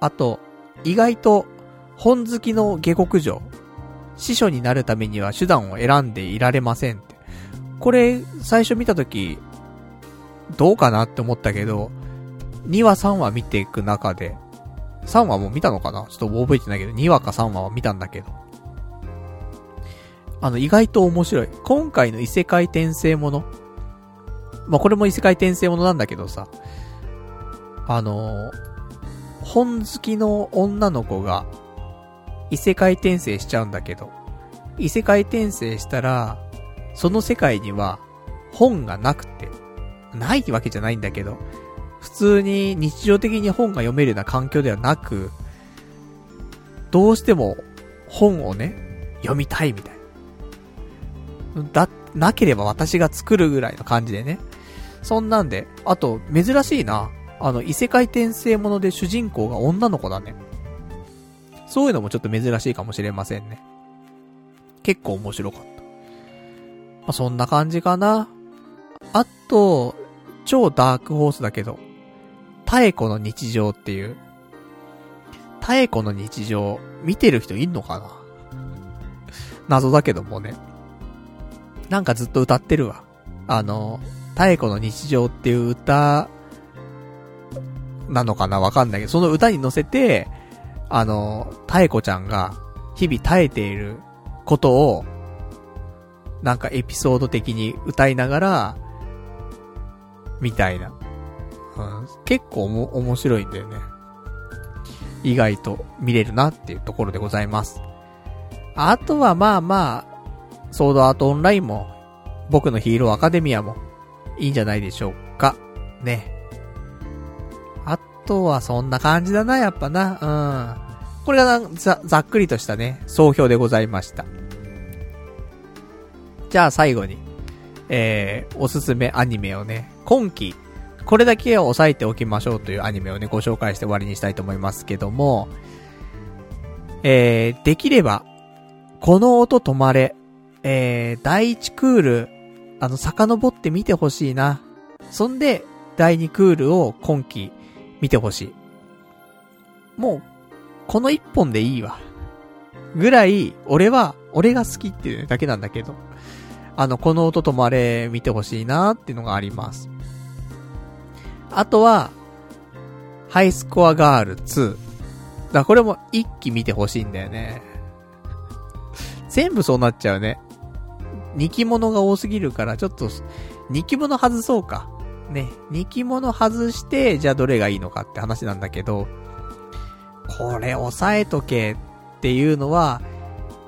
あと、意外と、本好きの下克上。師匠になるためには手段を選んでいられませんって。これ、最初見たとき、どうかなって思ったけど、2話3話見ていく中で、3話も見たのかな？ちょっと覚えてないけど、2話か3話は見たんだけど。あの、意外と面白い。今回の異世界転生もの。まあ、これも異世界転生ものなんだけどさ。あの本好きの女の子が、異世界転生しちゃうんだけど、異世界転生したら、その世界には、本がなくて、ないわけじゃないんだけど、普通に日常的に本が読めるような環境ではなく、どうしても本をね、読みたいみたいな。だ、なければ私が作るぐらいの感じでね。そんなんで、あと、珍しいな。あの、異世界転生もので主人公が女の子だね。そういうのもちょっと珍しいかもしれませんね。結構面白かった。まあ、そんな感じかな。あと、超ダークホースだけど、タエコの日常っていう、タエコの日常、見てる人いんのかな謎だけどもね。なんかずっと歌ってるわ。あの、タエコの日常っていう歌、なのかなわかんないけど、その歌に乗せて、あの、タエコちゃんが日々耐えていることを、なんかエピソード的に歌いながら、みたいな。うん、結構も面白いんだよね。意外と見れるなっていうところでございます。あとはまあまあ、ソードアートオンラインも、僕のヒーローアカデミアも、いいんじゃないでしょうか。ね。あとはそんな感じだな、やっぱな。うん。これがざ、ざっくりとしたね、総評でございました。じゃあ最後に、えー、おすすめアニメをね、今期、これだけは押さえておきましょうというアニメをね、ご紹介して終わりにしたいと思いますけども、えー、できれば、この音止まれ、えー、第1クール、あの、遡って見てほしいな。そんで、第2クールを今季見てほしい。もう、この一本でいいわ。ぐらい、俺は、俺が好きっていうだけなんだけど、あの、この音止まれ見てほしいなっていうのがあります。あとは、ハイスコアガール2。だこれも一気見てほしいんだよね。全部そうなっちゃうね。二期物が多すぎるから、ちょっと、二期物外そうか。ね。二期物外して、じゃあどれがいいのかって話なんだけど、これ押さえとけっていうのは、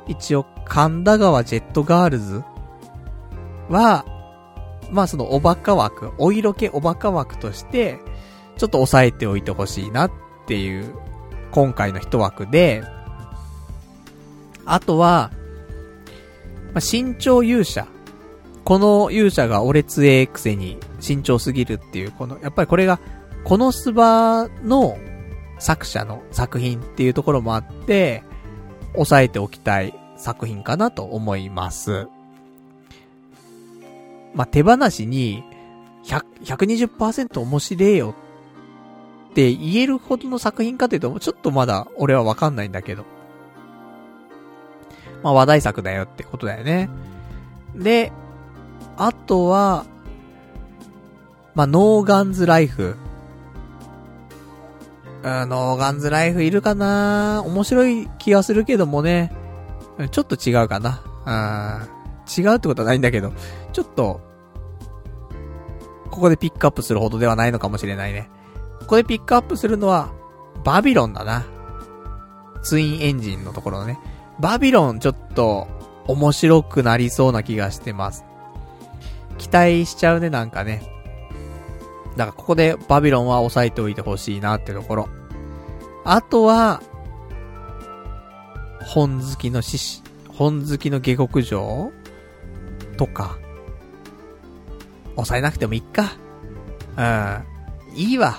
一応、神田川ジェットガールズは、まあそのおバカ枠、お色気おバカ枠として、ちょっと押さえておいてほしいなっていう、今回の一枠で、あとは、まあ、身長勇者。この勇者が俺強えくせに身長すぎるっていう、この、やっぱりこれが、このスバの作者の作品っていうところもあって、押さえておきたい作品かなと思います。まあ、手放しに、100、120%面白えよって言えるほどの作品かというと、ちょっとまだ俺はわかんないんだけど。まあ、話題作だよってことだよね。で、あとは、まあ、ノーガンズライフ。ノーガンズライフいるかな？面白い気がするけどもね。ちょっと違うかな。うん違うってことはないんだけど、ちょっと、ここでピックアップするほどではないのかもしれないね。ここでピックアップするのは、バビロンだな。ツインエンジンのところのね。バビロンちょっと、面白くなりそうな気がしてます。期待しちゃうね、なんかね。だからここでバビロンは押さえておいてほしいなってところ。あとは、本好きの獅子、本好きの下克上とか、抑えなくてもいいか。うん。いいわ。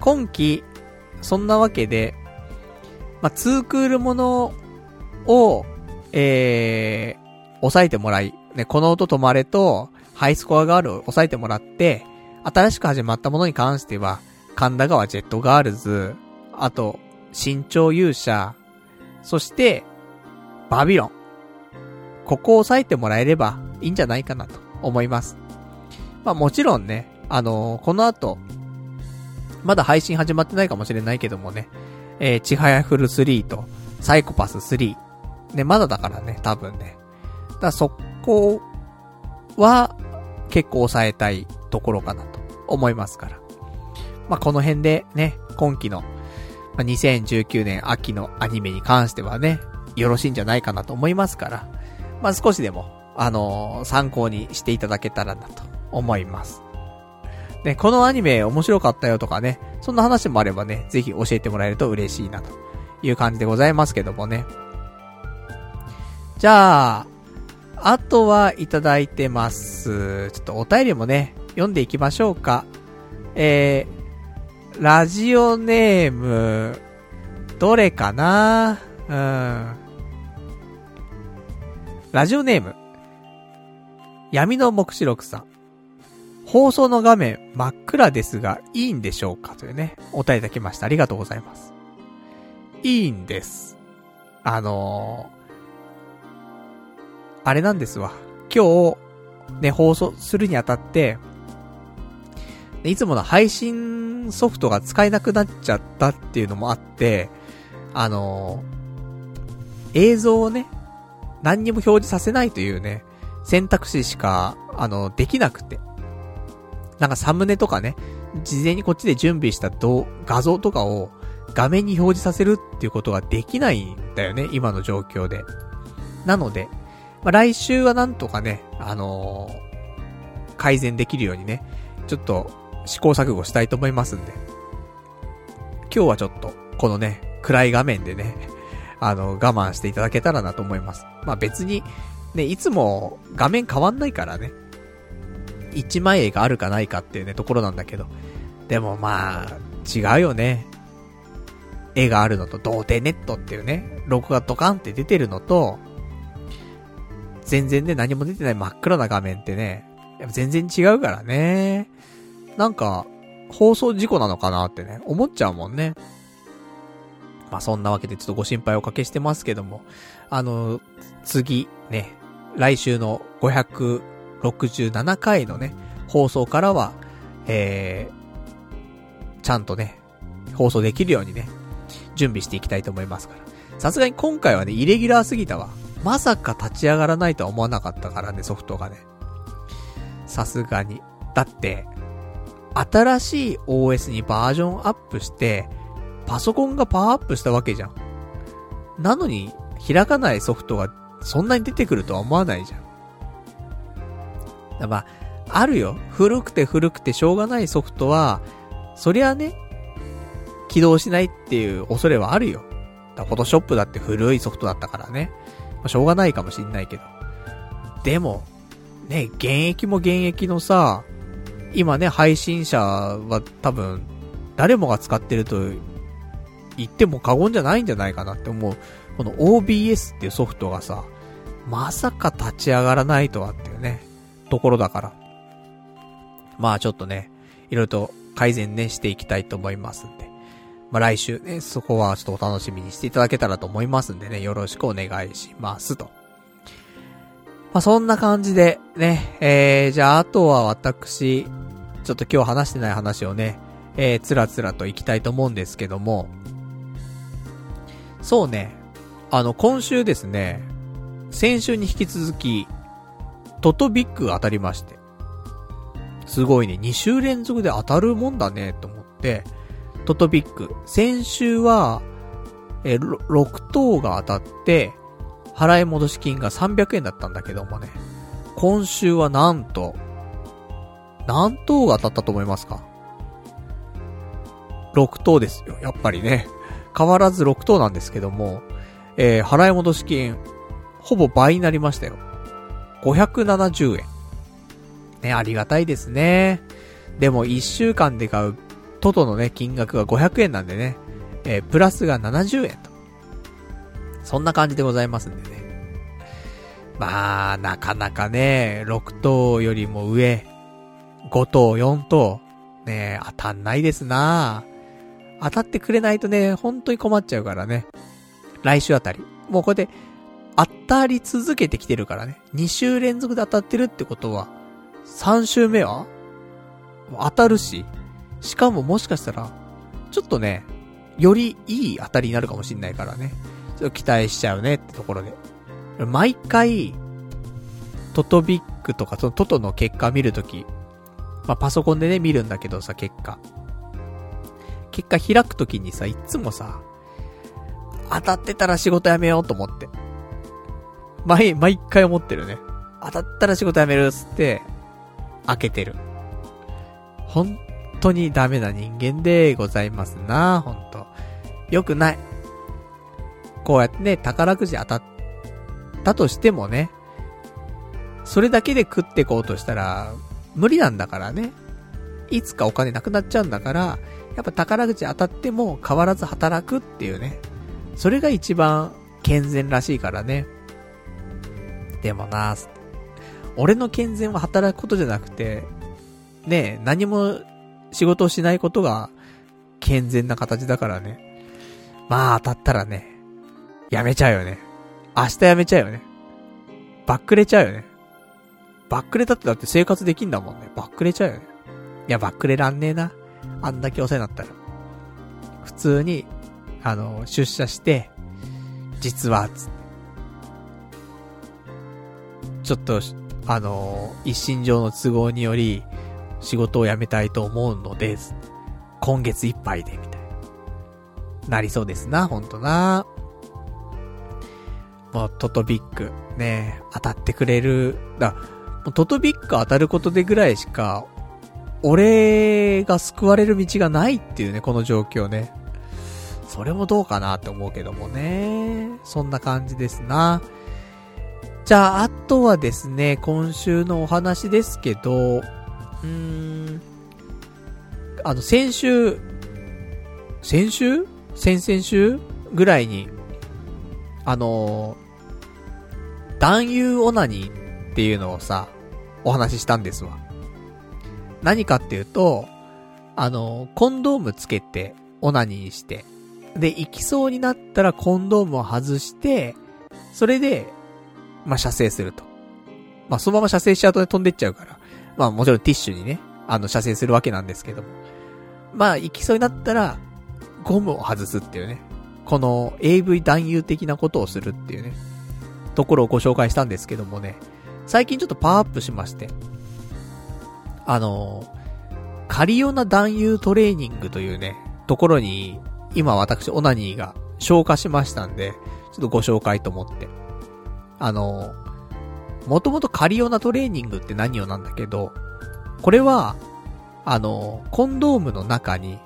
今季、そんなわけで、まあ、ツークールものを、えー、抑えてもらい、ね、この音止まれと、ハイスコアガールを抑えてもらって、新しく始まったものに関しては、神田川ジェットガールズ、あと、新潮勇者、そして、バビロン。ここを押さえてもらえればいいんじゃないかなと思います。まあもちろんね、あのー、この後、まだ配信始まってないかもしれないけどもね、えー、ちはやふる3と、サイコパス3。ね、まだだからね、多分ね。だからそこは、結構抑えたいところかなと思いますから。まあ、この辺でね、今期の、ま、2019年秋のアニメに関してはね、よろしいんじゃないかなと思いますから、まあ、少しでも、あのー、参考にしていただけたらなと思います。ね、このアニメ面白かったよとかね、そんな話もあればね、ぜひ教えてもらえると嬉しいなという感じでございますけどもね。じゃあ、あとはいただいてます。ちょっとお便りもね、読んでいきましょうか。えー、ラジオネーム、どれかな？うん。ラジオネーム、闇の目視録さん。放送の画面真っ暗ですが、いいんでしょうか？というね、お便りいただきました。ありがとうございます。いいんです。あのー、あれなんですわ。今日、ね、放送するにあたって、いつもの配信ソフトが使えなくなっちゃったっていうのもあって、あのー、映像をね、何にも表示させないというね、選択肢しか、あの、できなくて。なんかサムネとかね、事前にこっちで準備した動画像とかを画面に表示させるっていうことができないんだよね、今の状況で。なので、まあ、来週はなんとかね、あのー、改善できるようにね、ちょっと試行錯誤したいと思いますんで。今日はちょっと、このね、暗い画面でね、あの、我慢していただけたらなと思います。まあ別に、ね、いつも画面変わんないからね。一枚絵があるかないかっていうね、ところなんだけど。でもまあ、違うよね。絵があるのと、童貞ネットっていうね、ロゴがドカンって出てるのと、全然ね、何も出てない真っ暗な画面ってね、やっぱ全然違うからね。なんか、放送事故なのかなってね、思っちゃうもんね。まあそんなわけでちょっとご心配おかけしてますけども、あの、次、ね、来週の567回のね、放送からは、えー、ちゃんとね、放送できるようにね、準備していきたいと思いますから。さすがに今回はね、イレギュラーすぎたわ。まさか立ち上がらないとは思わなかったからね、ソフトがね。さすがに。だって、新しい OS にバージョンアップして、パソコンがパワーアップしたわけじゃん。なのに、開かないソフトがそんなに出てくるとは思わないじゃん。だまあ、あるよ。古くて古くてしょうがないソフトは、そりゃね、起動しないっていう恐れはあるよ。だフォトショップだって古いソフトだったからね。まあ、しょうがないかもしんないけど。でも、ね、現役も現役のさ、今ね、配信者は多分、誰もが使ってると言っても過言じゃないんじゃないかなって思う。この OBS っていうソフトがさ、まさか立ち上がらないとはっていうね、ところだから。まあちょっとね、いろいろと改善ね、していきたいと思いますんで。まあ来週ね、そこはちょっとお楽しみにしていただけたらと思いますんでね、よろしくお願いしますと。まあそんな感じで、ね、えー、じゃああとは私、ちょっと今日話してない話をね、えー、つらつらと行きたいと思うんですけども、そうね、あの、今週ですね、先週に引き続き、トトビッグが当たりまして。すごいね、2週連続で当たるもんだね、と思って、トトビッグ。先週は、え、6等が当たって、払い戻し金が300円だったんだけどもね。今週はなんと、何等が当たったと思いますか ?6 等ですよ。やっぱりね。変わらず6等なんですけども、えー、払い戻し金、ほぼ倍になりましたよ。570円。ね、ありがたいですね。でも1週間で買うトトのね、金額が500円なんでね、えー、プラスが70円と。そんな感じでございますんでね。まあ、なかなかね、6等よりも上、5等、4等、ね、当たんないですな当たってくれないとね、本当に困っちゃうからね。来週あたり。もうこうやって、当たり続けてきてるからね。2週連続で当たってるってことは、3週目は？当たるし、しかももしかしたら、ちょっとね、よりいい当たりになるかもしんないからね。ちょっと期待しちゃうねってところで。毎回、トトビックとか、そのトトの結果見るとき、まあ、パソコンでね、見るんだけどさ、結果。結果開くときにさ、いつもさ、当たってたら仕事辞めようと思って。毎、毎回思ってるね。当たったら仕事辞めるっつって、開けてる。本当にダメな人間でございますな、本当よくない。こうやってね、宝くじ当たったとしてもね、それだけで食ってこうとしたら、無理なんだからね。いつかお金なくなっちゃうんだから、やっぱ宝くじ当たっても変わらず働くっていうね。それが一番健全らしいからね。でもな、俺の健全は働くことじゃなくて、ね何も仕事をしないことが健全な形だからね。まあ当たったらね、やめちゃうよね。明日やめちゃうよね。バックれちゃうよね。バックれたってだって生活できんだもんね。バックれちゃうよね。いや、バックれらんねえな。あんだけお世話になったら。普通にあの、出社して、実は、つちょっと、あの、一身上の都合により、仕事を辞めたいと思うので。今月いっぱいで、みたいな。なりそうですな、ほんとな。もうトトビック、ね、当たってくれる。だもうトトビック当たることでぐらいしか、俺が救われる道がないっていうね、この状況ね。それもどうかなって思うけどもね。そんな感じですな。じゃあ、あとはですね、今週のお話ですけど、あの、先週、先週？先々週？ぐらいに、あのー、男優オナニーっていうのをさ、お話ししたんですわ。何かっていうと、あのー、コンドームつけて、オナニーして、で、行きそうになったらコンドームを外して、それで、まあ、射精すると。まあ、そのまま射精しちゃうとね、飛んでっちゃうから。まあ、もちろんティッシュにね、あの、射精するわけなんですけども。まあ、行きそうになったら、ゴムを外すっていうね。この AV 男優的なことをするっていうね。ところをご紹介したんですけどもね。最近ちょっとパワーアップしまして。あの、カリオナ男優トレーニングというね、ところに、今私、オナニーが消化しましたんで、ちょっとご紹介と思って。あの、もともとカリオナトレーニングって何をなんだけど、これは、あの、コンドームの中に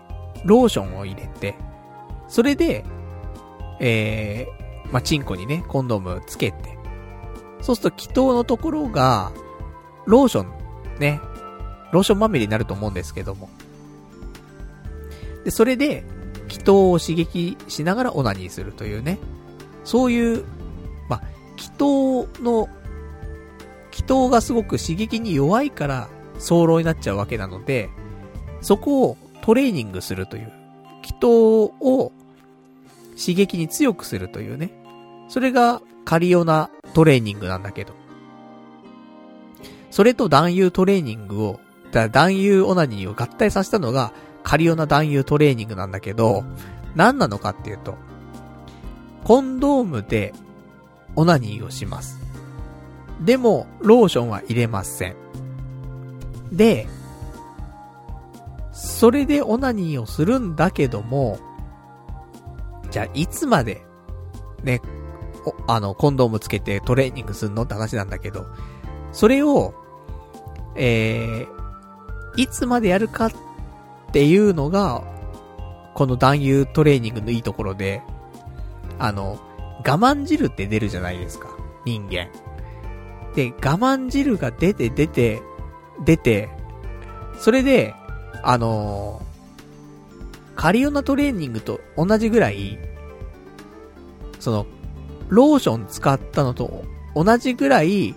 ローションを入れて、それで、えー、まあ、チンコにね、コンドームつけて、そうすると気筒のところが、ローション、ね、ローションまみれになると思うんですけども。で、それで、気筒を刺激しながらオナニーするというね、そういうまあ気筒の、気筒がすごく刺激に弱いから早漏になっちゃうわけなので、そこをトレーニングするという、気筒を刺激に強くするというね、それがカリオナトレーニングなんだけど、それと男優トレーニングを、だ男優オナニーを合体させたのがカリオナ男優トレーニングなんだけど、何なのかっていうと、コンドームでオナニーをします。でも、ローションは入れません。で、それでオナニーをするんだけども、じゃあいつまで、ね、あの、コンドームつけてトレーニングするのって話なんだけど、それを、えー、いつまでやるかっていうのが、この男優トレーニングのいいところで、あの、我慢汁って出るじゃないですか。人間。で、我慢汁が出て出て、出て、それで、あのー、カリオナトレーニングと同じぐらい、その、ローション使ったのと同じぐらい、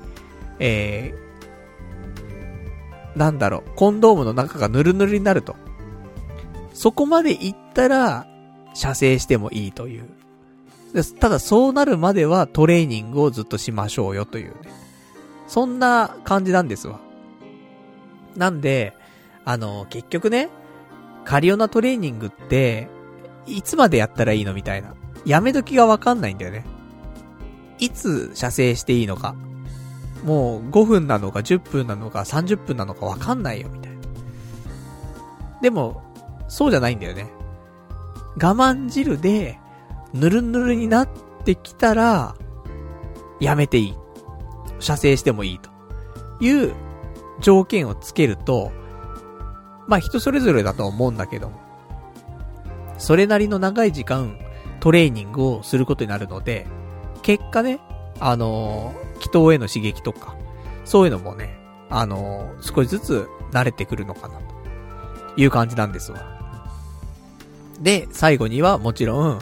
えー、なんだろう、コンドームの中がヌルヌルになると。そこまで行ったら、射精してもいいという。ただそうなるまではトレーニングをずっとしましょうよというね。そんな感じなんですわ。なんで、あの、結局ね、カリオナトレーニングって、いつまでやったらいいのみたいな。やめ時がわかんないんだよね。いつ射精していいのか。もう5分なのか10分なのか30分なのかわかんないよみたいな。でも、そうじゃないんだよね。我慢汁で、ぬるぬるになってきたら、やめていい。射精してもいいと。いう条件をつけると、まあ人それぞれだと思うんだけど、それなりの長い時間トレーニングをすることになるので、結果ね、あのー、気筒への刺激とか、そういうのもね、あのー、少しずつ慣れてくるのかな、という感じなんですわ。で、最後にはもちろん、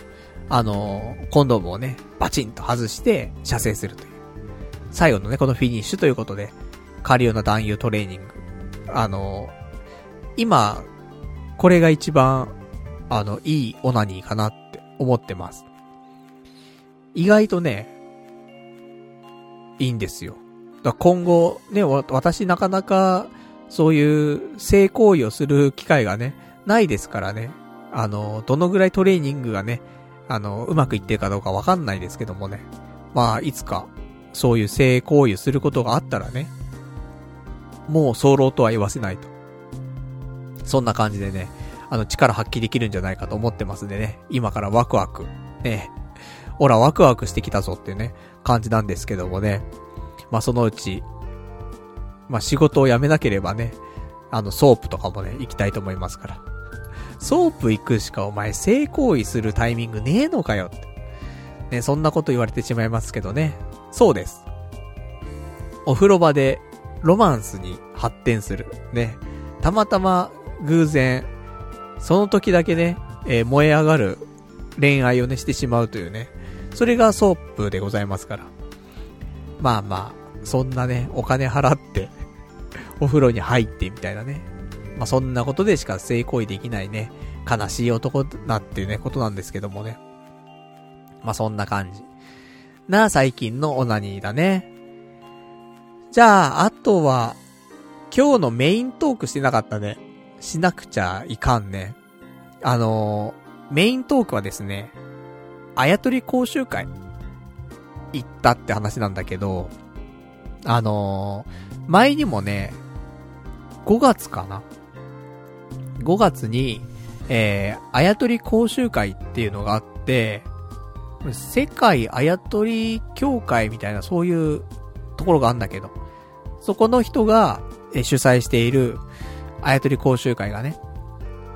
あの、コンドームをね、バチンと外して射精するという。最後のね、このフィニッシュということで、カリオナ男優トレーニング。あの、今、これが一番、あの、いいオナニーかなって思ってます。意外とね、いいんですよ。だ今後、ね、私なかなか、そういう性行為をする機会がね、ないですからね。あの、どのぐらいトレーニングがね、あの、うまくいってるかどうかわかんないですけどもね。まあ、いつか、そういう性行為することがあったらね、もう早漏とは言わせないと。そんな感じでね、あの、力発揮できるんじゃないかと思ってますんでね、今からワクワク、ね、ほら、ワクワクしてきたぞっていうね、感じなんですけどもね。まあ、そのうち、まあ、仕事を辞めなければね、あの、ソープとかもね、行きたいと思いますから。ソープ行くしかお前性行為するタイミングねえのかよって。ね、そんなこと言われてしまいますけどね。そうです。お風呂場でロマンスに発展する。ね。たまたま偶然、その時だけね、えー、燃え上がる恋愛をね、してしまうというね。それがソープでございますから。まあまあ、そんなね、お金払って お風呂に入ってみたいなね。まあそんなことでしか性行為できないね、悲しい男なっていうね、ことなんですけどもね。まあそんな感じ。な、最近のオナニーだね。じゃあ、あとは、今日のメイントークしてなかったね。しなくちゃいかんね。あのー、メイントークはですね、あやとり講習会、行ったって話なんだけど、あのー、前にもね、5月かな ?5 月に、えー、あやとり講習会っていうのがあって、世界あやとり協会みたいなそういうところがあんだけど、そこの人が、主催している、あやとり講習会がね、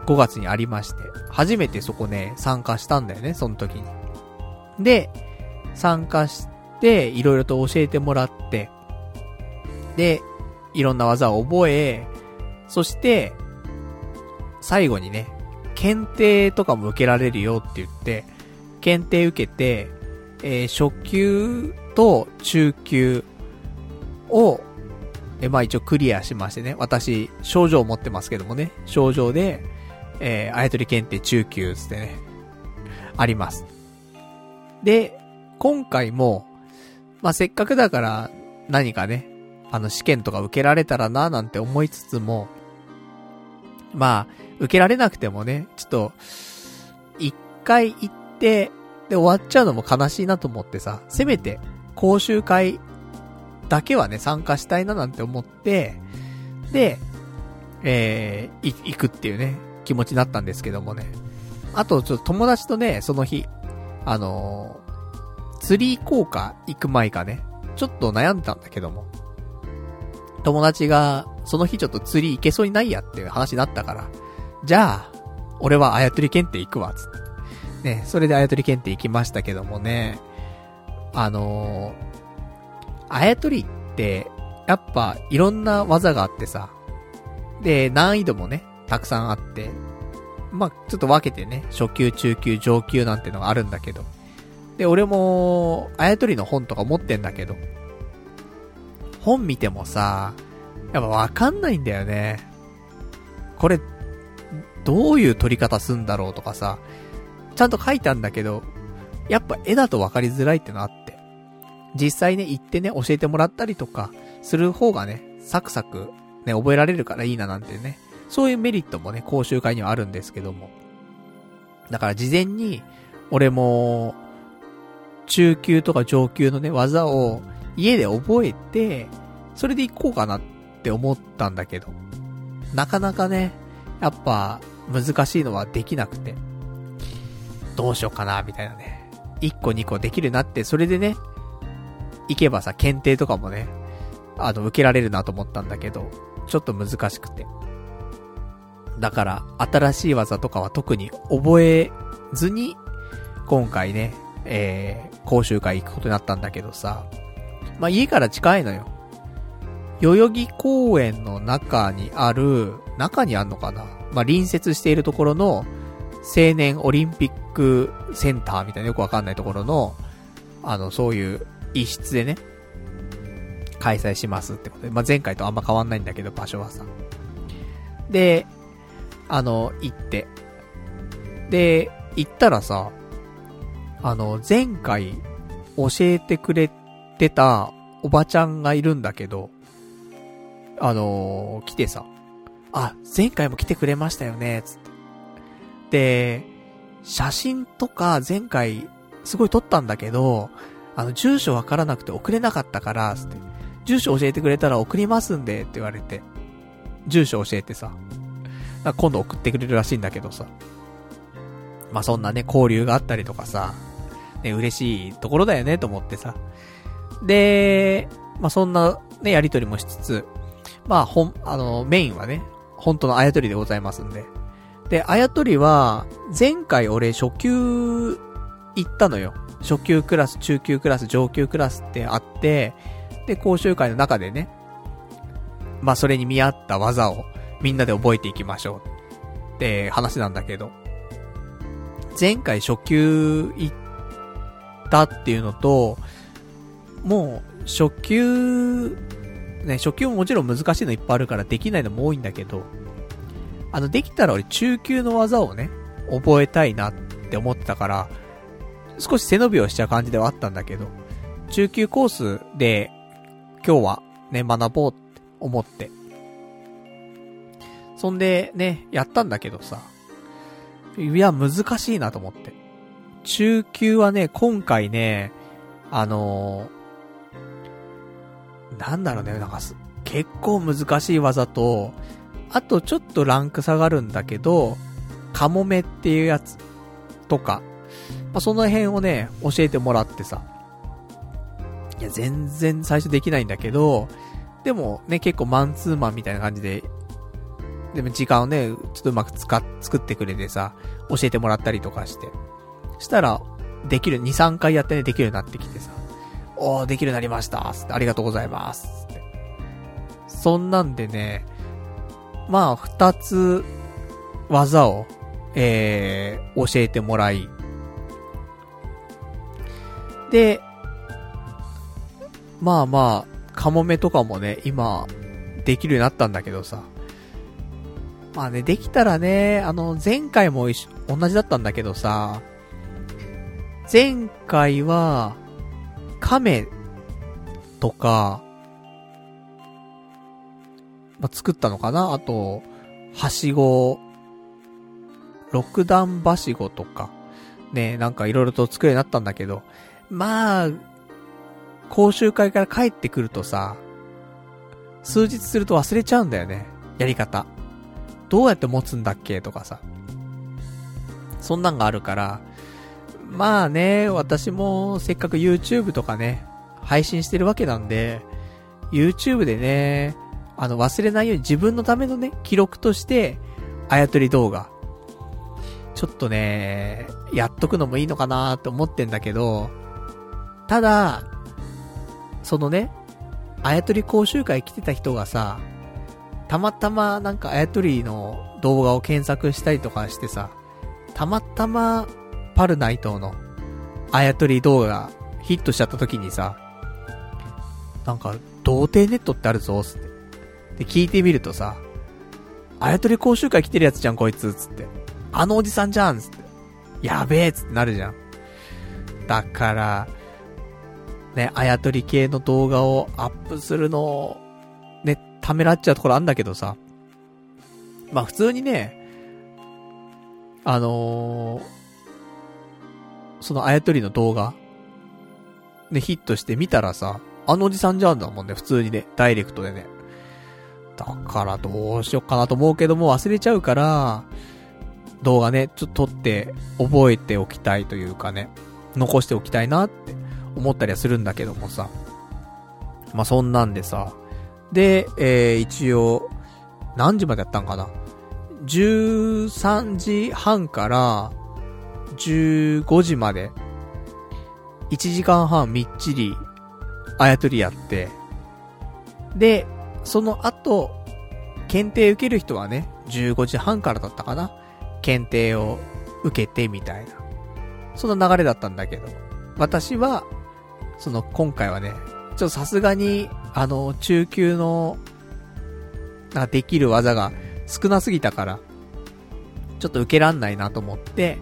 5月にありまして、初めてそこね、参加したんだよね、その時に。で、参加して、いろいろと教えてもらって、で、いろんな技を覚え、そして、最後にね、検定とかも受けられるよって言って、検定受けて、えー、初級と中級をえ、まあ一応クリアしましてね。私、症状を持ってますけどもね。症状で、えー、あやとり検定中級つってね。あります。で、今回も、まあせっかくだから何かね、あの試験とか受けられたらななんて思いつつも、まあ、受けられなくてもね、ちょっと、一回行って、で終わっちゃうのも悲しいなと思ってさ、せめて、講習会だけはね、参加したいななんて思って、で、えー、行くっていうね、気持ちになったんですけどもね。あと、ちょっと友達とね、その日、あのー、釣り行こうか、行く前かね、ちょっと悩んでたんだけども、友達が、その日ちょっと釣り行けそうにないやっていう話になったから、じゃあ、俺はあやとり検定行くわ、つって。ね、それであやとり検定行きましたけどもね、あのー、あやとりって、やっぱ、いろんな技があってさ、で、難易度もね、たくさんあって、まあ、ちょっと分けてね、初級、中級、上級なんてのがあるんだけど、で、俺も、あやとりの本とか持ってんだけど、本見てもさ、やっぱわかんないんだよね。これ、どういう取り方すんだろうとかさ、ちゃんと書いてあるんだけど、やっぱ絵だと分かりづらいってのあって。実際ね、行ってね、教えてもらったりとか、する方がね、サクサク、ね、覚えられるからいいななんてね、そういうメリットもね、講習会にはあるんですけども。だから事前に、俺も、中級とか上級のね、技を家で覚えて、それで行こうかなって思ったんだけど、なかなかね、やっぱ難しいのはできなくて、どうしようかな、みたいなね。1個2個できるなって、それでね、行けばさ、検定とかもね、あの、受けられるなと思ったんだけど、ちょっと難しくて。だから、新しい技とかは特に覚えずに、今回ね、えー、講習会行くことになったんだけどさ、まあ、家から近いのよ。代々木公園の中にある、中にあんのかな？まあ、隣接しているところの、青年オリンピックセンターみたいなよくわかんないところの、あの、そういう一室でね、開催しますってことで、まあ、前回とあんま変わんないんだけど、場所はさ。で、あの、行って。で、行ったらさ、あの、前回教えてくれてたおばちゃんがいるんだけど、あの来てさ、あ、前回も来てくれましたよね、つって。で、写真とか前回すごい撮ったんだけど、あの、住所わからなくて送れなかったから、つって。住所教えてくれたら送りますんで、って言われて。住所教えてさ。今度送ってくれるらしいんだけどさ。まあ、そんなね、交流があったりとかさ。ね、嬉しいところだよね、と思ってさ。で、まあ、そんな、ね、やりとりもしつつ、まあ、ほん、あの、メインはね、本当のあやとりでございますんで。で、あやとりは、前回俺初級行ったのよ。初級クラス、中級クラス、上級クラスってあって、で、講習会の中でね、まあそれに見合った技をみんなで覚えていきましょうって話なんだけど、前回初級行ったっていうのと、もう初級、ね、初級ももちろん難しいのいっぱいあるからできないのも多いんだけど、あの、できたら俺中級の技をね、覚えたいなって思ってたから、少し背伸びをしちゃう感じではあったんだけど、中級コースで今日はね、学ぼうって思って。そんでね、やったんだけどさ、いや、難しいなと思って。中級はね、今回ね、あのー、なんだろうね、なんかす、結構難しい技と、あとちょっとランク下がるんだけど、カモメっていうやつとか、まあ、その辺をね、教えてもらってさ。いや、全然最初できないんだけど、でもね、結構マンツーマンみたいな感じで、でも時間をね、ちょっとうまく使っ、作ってくれてさ、教えてもらったりとかして。したら、できる、2、3回やってね、できるようになってきてさ。おー、できるようになりました、ありがとうございます。そんなんでね、まあ、二つ、技を、えー、教えてもらい、で、まあまあ、カモメとかもね、今、できるようになったんだけどさ。まあね、できたらね、あの、前回も一緒、同じだったんだけどさ、前回は、亀とか、まあ、作ったのかな？あと、はしご、六段はしごとか、ね、なんかいろいろと作るようになったんだけど、まあ、講習会から帰ってくるとさ、数日すると忘れちゃうんだよね。やり方。どうやって持つんだっけとかさ。そんなんがあるから、まあね、私もせっかく YouTube とかね、配信してるわけなんで、YouTube でね、あの忘れないように自分のためのね、記録として、あやとり動画。ちょっとね、やっとくのもいいのかなって思ってんだけど、ただ、そのね、あやとり講習会来てた人がさ、たまたまなんかあやとりの動画を検索したりとかしてさ、たまたまパルナイトのあやとり動画がヒットしちゃった時にさ、なんか、童貞ネットってあるぞ、つって。で、聞いてみるとさ、あやとり講習会来てるやつじゃん、こいつ、つって。あのおじさんじゃん、つって。やべえ、つってなるじゃん。だから、ね、あやとり系の動画をアップするのを、ね、ためらっちゃうところあんだけどさ。まあ普通にね、あのー、そのあやとりの動画、ね、ヒットして見たらさ、あのおじさんじゃんだもんね、普通にね、ダイレクトでね。だからどうしよっかなと思うけども忘れちゃうから、動画ね、ちょっと撮って覚えておきたいというかね、残しておきたいなって思ったりはするんだけどもさ。まあ、そんなんでさ。で、えー、一応、何時までやったんかな ?13 時半から15時まで、1時間半みっちり、あやとりやって、で、その後、検定受ける人はね、15時半からだったかな。検定を受けてみたいな。その流れだったんだけど、私は、その今回はね、ちょっとさすがに、あの、中級の、なできる技が少なすぎたから、ちょっと受けらんないなと思って、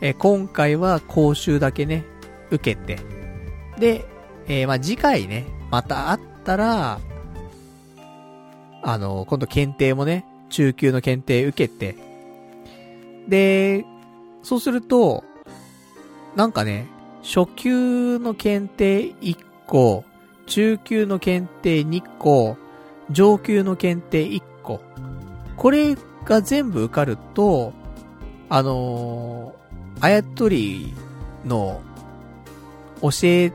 え今回は講習だけね、受けて、で、えー、まあ、次回ね、また会ったら、あの、今度検定もね、中級の検定受けて、で、そうすると、なんかね、初級の検定1個、中級の検定2個、上級の検定1個。これが全部受かると、あのー、あやとりの教え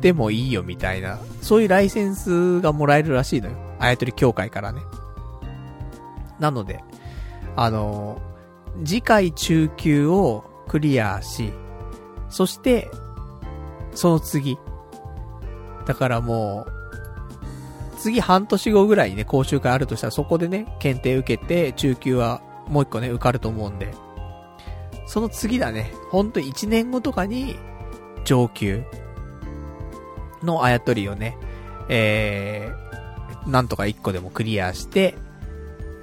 てもいいよみたいな、そういうライセンスがもらえるらしいのよ。あやとり協会からね。なので、あのー、次回中級をクリアし、そして、その次。だからもう、次半年後ぐらいにね、講習会あるとしたらそこでね、検定受けて、中級はもう一個ね、受かると思うんで、その次だね、ほんと1年後とかに、上級のあやとりをね、えー、なんとか1個でもクリアして、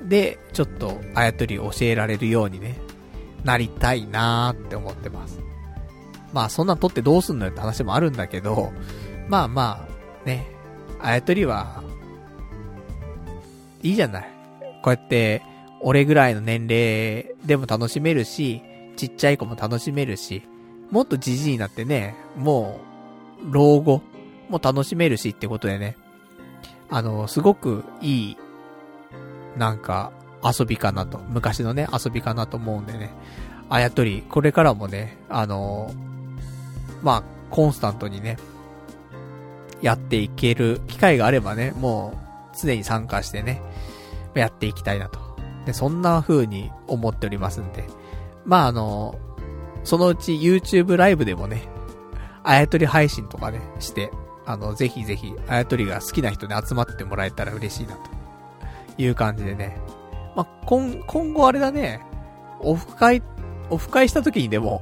で、ちょっとあやとり教えられるようにね、なりたいなーって思ってます。まあそんなん取ってどうすんのよって話もあるんだけど、まあまあ、ね、あやとりは、いいじゃない。こうやって、俺ぐらいの年齢でも楽しめるし、ちっちゃい子も楽しめるし、もっとじじいになってね、もう、老後も楽しめるしってことでね、あの、すごくいい、なんか、遊びかなと、昔のね、遊びかなと思うんでね、あやとり、これからもね、あの、まあ、コンスタントにね、やっていける機会があればね、もう、常に参加してね、やっていきたいなと。で、そんな風に思っておりますんで。まあ、あの、そのうち YouTube ライブでもね、あやとり配信とかね、して、あの、ぜひぜひ、あやとりが好きな人に集まってもらえたら嬉しいな、という感じでね。まあ、今、今後あれだね、オフ会、オフ会した時にでも、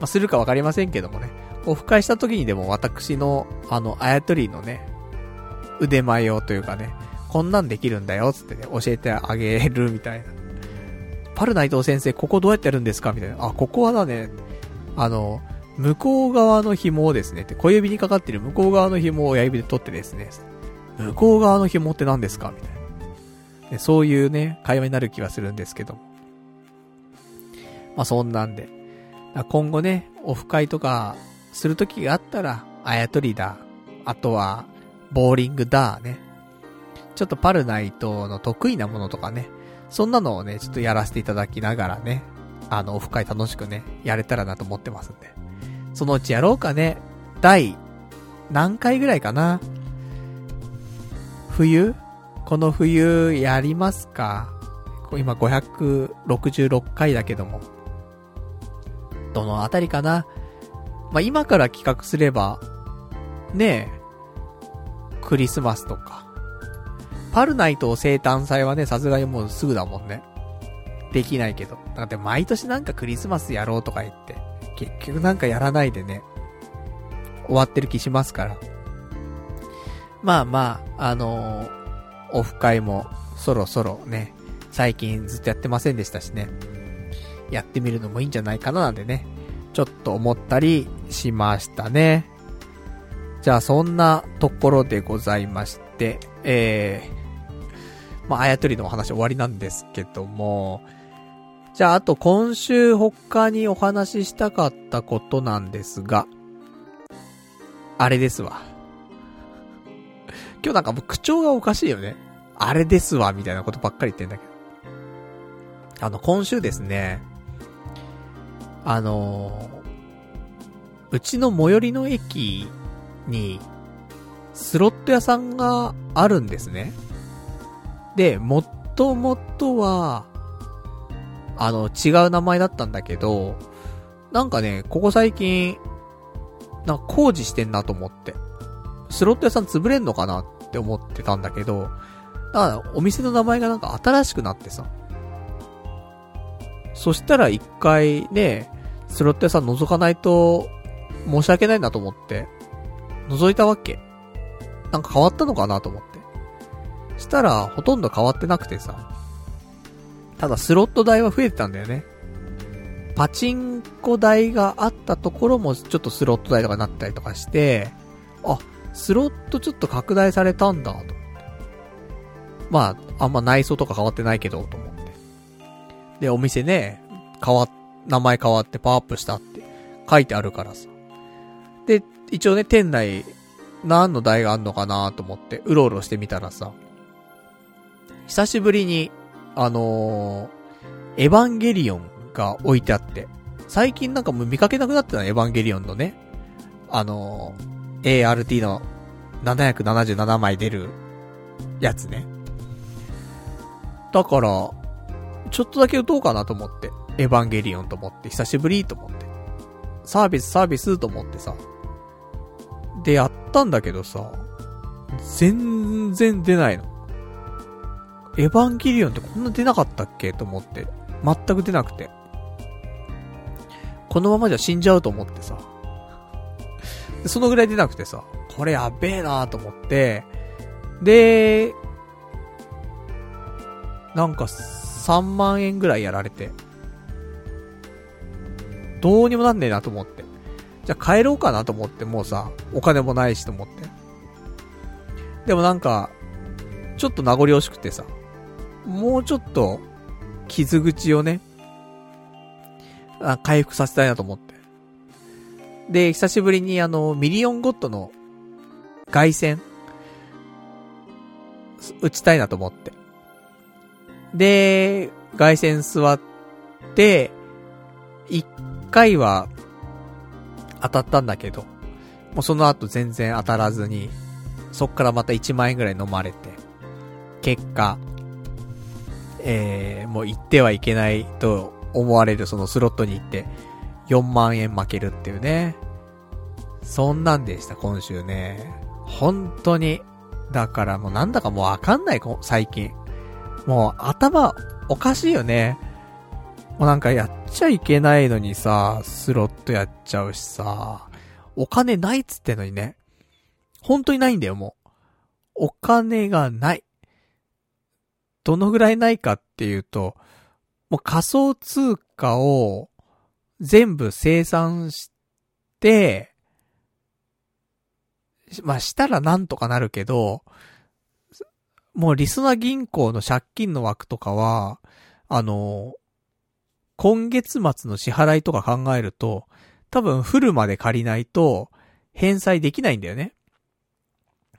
まあ、するかわかりませんけどもね、オフ会した時にでも私の、あの、あやとりのね、腕前をというかね、こんなんできるんだよ、つってね、教えてあげるみたいな。パルナイト先生、ここどうやってやるんですかみたいな。あ、ここはだね、あの、向こう側の紐をですね、って小指にかかってる向こう側の紐を親指で取ってですね、向こう側の紐って何ですかみたいな。でそういうね、会話になる気はするんですけど。まあ、そんなんで。今後ね、オフ会とか、する時があったら、あやとりだ。あとは、ボーリングだ、ね。ちょっとパルナイトの得意なものとかね。そんなのをね、ちょっとやらせていただきながらね。あの、オフ会楽しくね、やれたらなと思ってますんで。そのうちやろうかね。第、何回ぐらいかな。冬？この冬やりますか？今566回だけども。どのあたりかな？まあ、今から企画すれば、ねえ、クリスマスとか。パルナイト生誕祭はね、さすがにもうすぐだもんね。できないけど。だって毎年なんかクリスマスやろうとか言って、結局なんかやらないでね、終わってる気しますから。まあまあ、あのー、オフ会もそろそろね、最近ずっとやってませんでしたしね、やってみるのもいいんじゃないかななんでね、ちょっと思ったりしましたね。じゃあそんなところでございまして、えー、まあ、あやとりのお話終わりなんですけども、じゃああと今週他にお話ししたかったことなんですが、あれですわ。今日なんかもう口調がおかしいよね。あれですわ、みたいなことばっかり言ってんだけど。あの、今週ですね、あのー、うちの最寄りの駅に、スロット屋さんがあるんですね。で、もっともっとは、あの、違う名前だったんだけど、なんかね、ここ最近、なんか工事してんなと思って。スロット屋さん潰れんのかなって思ってたんだけど、だからお店の名前がなんか新しくなってさ。そしたら一回ね、スロット屋さん覗かないと、申し訳ないなと思って、覗いたわけ。なんか変わったのかなと思って。したら、ほとんど変わってなくてさ。ただ、スロット代は増えてたんだよね。パチンコ台があったところもちょっとスロット台とかなったりとかして、あ、スロットちょっと拡大されたんだ、と思って。まあ、あんま内装とか変わってないけど、と思って。で、お店ね、変わ名前変わってパワーアップしたって書いてあるからさ。で、一応ね、店内、何の台があんのかなと思って、うろうろしてみたらさ、久しぶりに、あのー、エヴァンゲリオンが置いてあって、最近なんかもう見かけなくなってたエヴァンゲリオンのね、あのー、ART の777枚出るやつね。だから、ちょっとだけ打とうかなと思って。エヴァンゲリオンと思って、久しぶりと思って。サービスサービスと思ってさ。で、やったんだけどさ、全然出ないの。エヴァンゲリオンってこんな出なかったっけ？と思って。全く出なくて。このままじゃ死んじゃうと思ってさ。そのぐらい出なくてさ、これやべえなーと思って、で、なんか3万円ぐらいやられて、どうにもなんねえなと思って。じゃあ帰ろうかなと思って、もうさ、お金もないしと思って。でもなんか、ちょっと名残惜しくてさ、もうちょっと、傷口をね、あ回復させたいなと思って。で、久しぶりにあの、ミリオンゴッドの、外線、打ちたいなと思って。で、外線座って、一回は、当たったんだけど、もうその後全然当たらずに、そっからまた1万円ぐらい飲まれて、結果、えー、もう行ってはいけないと思われるそのスロットに行って、4万円負けるっていうね。そんなんでした、今週ね。本当に。だからもうなんだかもうわかんない、最近。もう頭おかしいよね。もうなんかやっちゃいけないのにさ、スロットやっちゃうしさ、お金ないっつってのにね。本当にないんだよ、もう。お金がない。どのぐらいないかっていうと、もう仮想通貨を全部生産して、まあしたらなんとかなるけど、もうリスナ銀行の借金の枠とかは、あの、今月末の支払いとか考えると、多分フルまで借りないと、返済できないんだよね。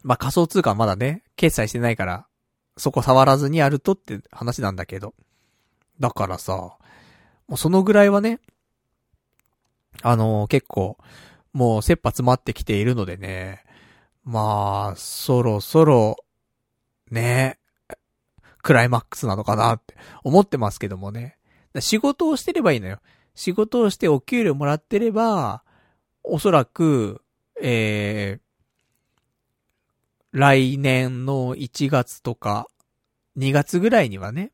まあ、仮想通貨はまだね、決済してないから、そこ触らずにやるとって話なんだけど。だからさ、もうそのぐらいはね、あのー、結構、もう切羽詰まってきているのでね、まあ、そろそろ、ね、クライマックスなのかなって思ってますけどもね。仕事をしてればいいのよ。仕事をしてお給料もらってれば、おそらく、えー、来年の1月とか2月ぐらいにはね、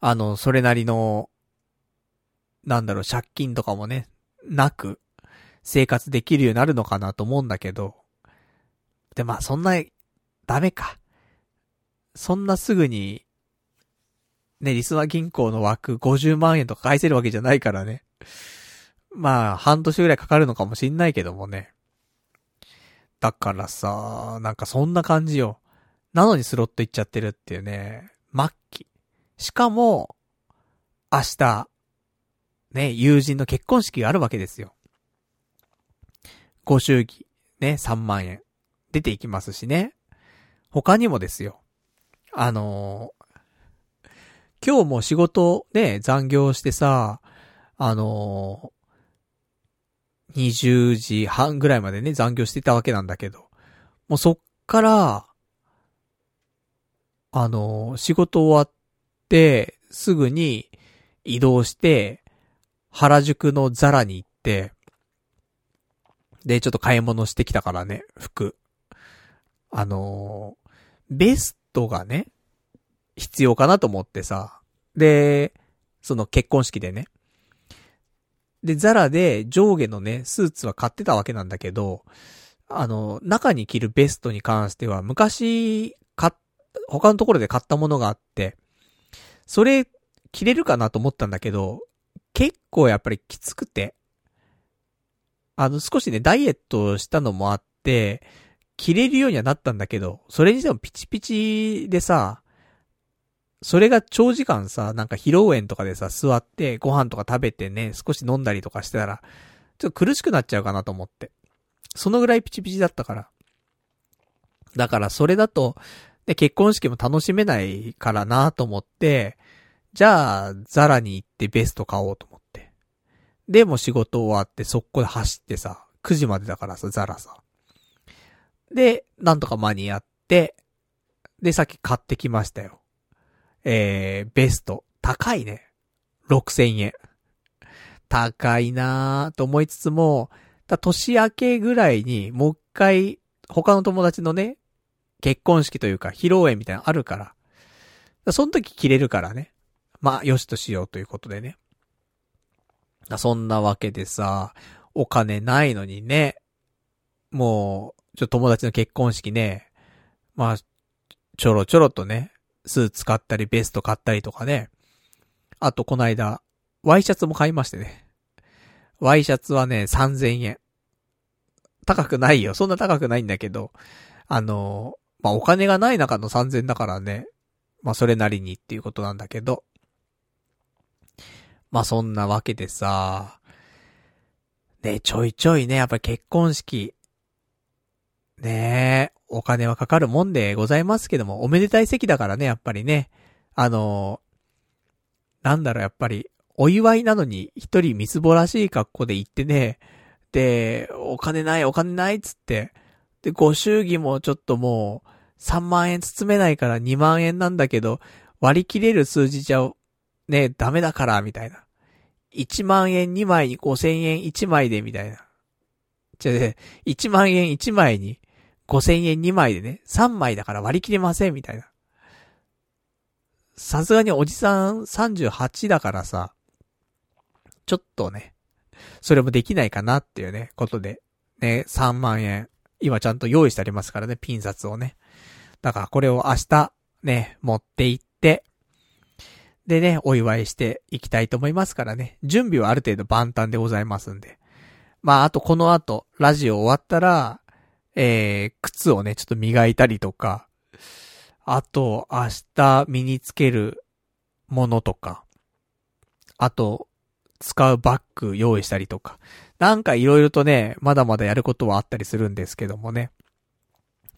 あの、それなりの、なんだろう、借金とかもね、なく、生活できるようになるのかなと思うんだけど、で、まあ、そんな、ダメか。そんなすぐに、ね、リスナー銀行の枠50万円とか返せるわけじゃないからね。まあ、半年ぐらいかかるのかもしんないけどもね。だからさ、なんかそんな感じよ。なのにスロット行っちゃってるっていうね。末期。しかも、明日、ね、友人の結婚式があるわけですよ。ご祝儀、ね、3万円。出ていきますしね。他にもですよ。あのー、今日も仕事ね、残業してさ、あの、20時半ぐらいまでね、残業してたわけなんだけど、もうそっから、あの、仕事終わって、すぐに移動して、原宿のザラに行って、で、ちょっと買い物してきたからね、服。あの、ベストがね、必要かなと思ってさ。で、その結婚式でね。で、ザラで上下のね、スーツは買ってたわけなんだけど、あの、中に着るベストに関しては、昔、買っ、他のところで買ったものがあって、それ、着れるかなと思ったんだけど、結構やっぱりきつくて、あの、少しね、ダイエットしたのもあって、着れるようにはなったんだけど、それにしてもピチピチでさ、それが長時間さ、なんか披露宴とかでさ、座ってご飯とか食べてね、少し飲んだりとかしてたら、ちょっと苦しくなっちゃうかなと思って。そのぐらいピチピチだったから。だからそれだと、で、結婚式も楽しめないからなと思って、じゃあ、ザラに行ってベスト買おうと思って。で、も仕事終わって速攻で走ってさ、9時までだからさ、ザラさ。で、なんとか間に合って、で、さっき買ってきましたよ。えー、ベスト。高いね。6000円。高いなーと思いつつも、年明けぐらいにもう一回他の友達のね、結婚式というか披露宴みたいなのあるから。らその時着れるからね。まあ、よしとしようということでね。そんなわけでさ、お金ないのにね、もう、ちょっと友達の結婚式ね、まあ、ちょろちょろとね、スーツ買ったり、ベスト買ったりとかね。あと、この間、ワイシャツも買いましてね。ワイシャツはね、3000円。高くないよ。そんな高くないんだけど、あの、まあ、お金がない中の3000だからね、まあ、それなりにっていうことなんだけど、まあ、そんなわけでさ、ね、ちょいちょいね、やっぱり結婚式、ねえ、お金はかかるもんでございますけども、おめでたい席だからね、やっぱりね、あのなんだろう、やっぱり、お祝いなのに一人みすぼらしい格好で行ってね、で、お金ないお金ないっつって、で、ご祝儀もちょっともう、3万円包めないから2万円なんだけど、割り切れる数字じゃ、ね、ダメだから、みたいな。1万円2枚に5000円1枚で、みたいな。じゃあ、1万円1枚に5000円2枚でね、3枚だから割り切れません、みたいな。さすがにおじさん38だからさ、ちょっとね、それもできないかなっていうね、ことで、ね、3万円、今ちゃんと用意してありますからね、ピン札をね。だからこれを明日、ね、持って行って、でね、お祝いしていきたいと思いますからね。準備はある程度万端でございますんで。まあ、あとこの後、ラジオ終わったら、えー、靴をね、ちょっと磨いたりとか、あと、明日身につけるものとか、あと、使うバッグ用意したりとか、なんか色々とね、まだまだやることはあったりするんですけどもね。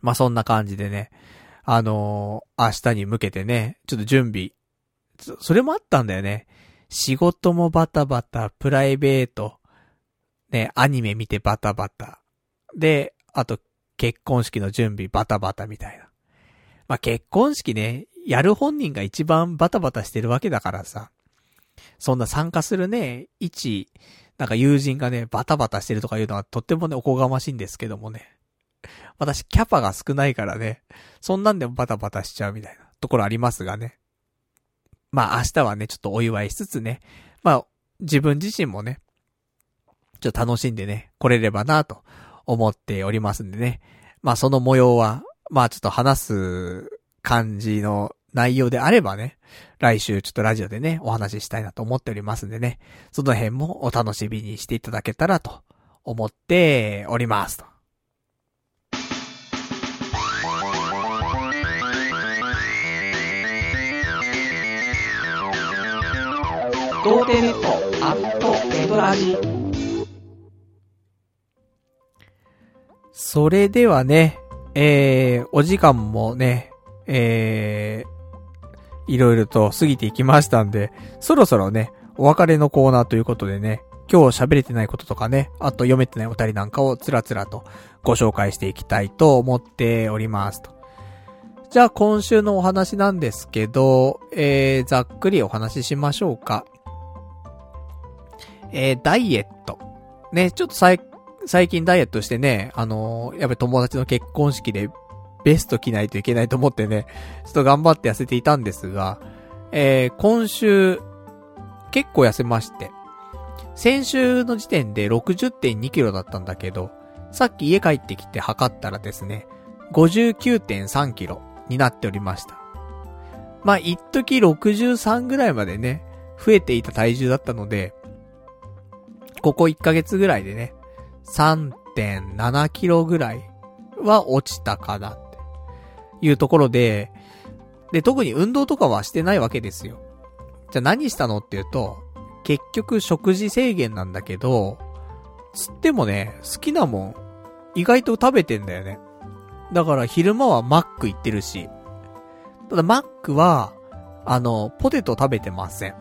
まあ、そんな感じでね、あのー、明日に向けてね、ちょっと準備、それもあったんだよね。仕事もバタバタ、プライベート、ね、アニメ見てバタバタ。で、あと、結婚式の準備バタバタみたいな。まあ、結婚式ね、やる本人が一番バタバタしてるわけだからさ。そんな参加するね、一、なんか友人がね、バタバタしてるとかいうのはとってもね、おこがましいんですけどもね。私、キャパが少ないからね、そんなんでもバタバタしちゃうみたいなところありますがね。まあ明日はね、ちょっとお祝いしつつね、まあ自分自身もね、ちょっと楽しんでね、来れればなと思っておりますんでね。まあその模様は、まあちょっと話す感じの内容であればね、来週ちょっとラジオでね、お話ししたいなと思っておりますんでね、その辺もお楽しみにしていただけたらと思っておりますと。童貞ネットアットエドラジそれではね、えー、お時間もね、えー、いろいろと過ぎていきましたんで、そろそろね、お別れのコーナーということでね、今日喋れてないこととかね、あと読めてないお便りなんかをつらつらとご紹介していきたいと思っておりますと。じゃあ今週のお話なんですけど、えー、ざっくりお話ししましょうか。えー、ダイエット。ね、ちょっと最、最近ダイエットしてね、あのー、やっぱり友達の結婚式でベスト着ないといけないと思ってね、ちょっと頑張って痩せていたんですが、えー、今週、結構痩せまして、先週の時点で60.2キロだったんだけど、さっき家帰ってきて測ったらですね、59.3キロになっておりました。まあ、一時63ぐらいまでね、増えていた体重だったので、ここ1ヶ月ぐらいでね、3.7キロぐらいは落ちたかなっていうところで、で、特に運動とかはしてないわけですよ。じゃあ何したのっていうと、結局食事制限なんだけど、つってもね、好きなもん、意外と食べてんだよね。だから昼間はマック行ってるし、ただマックは、あの、ポテト食べてません。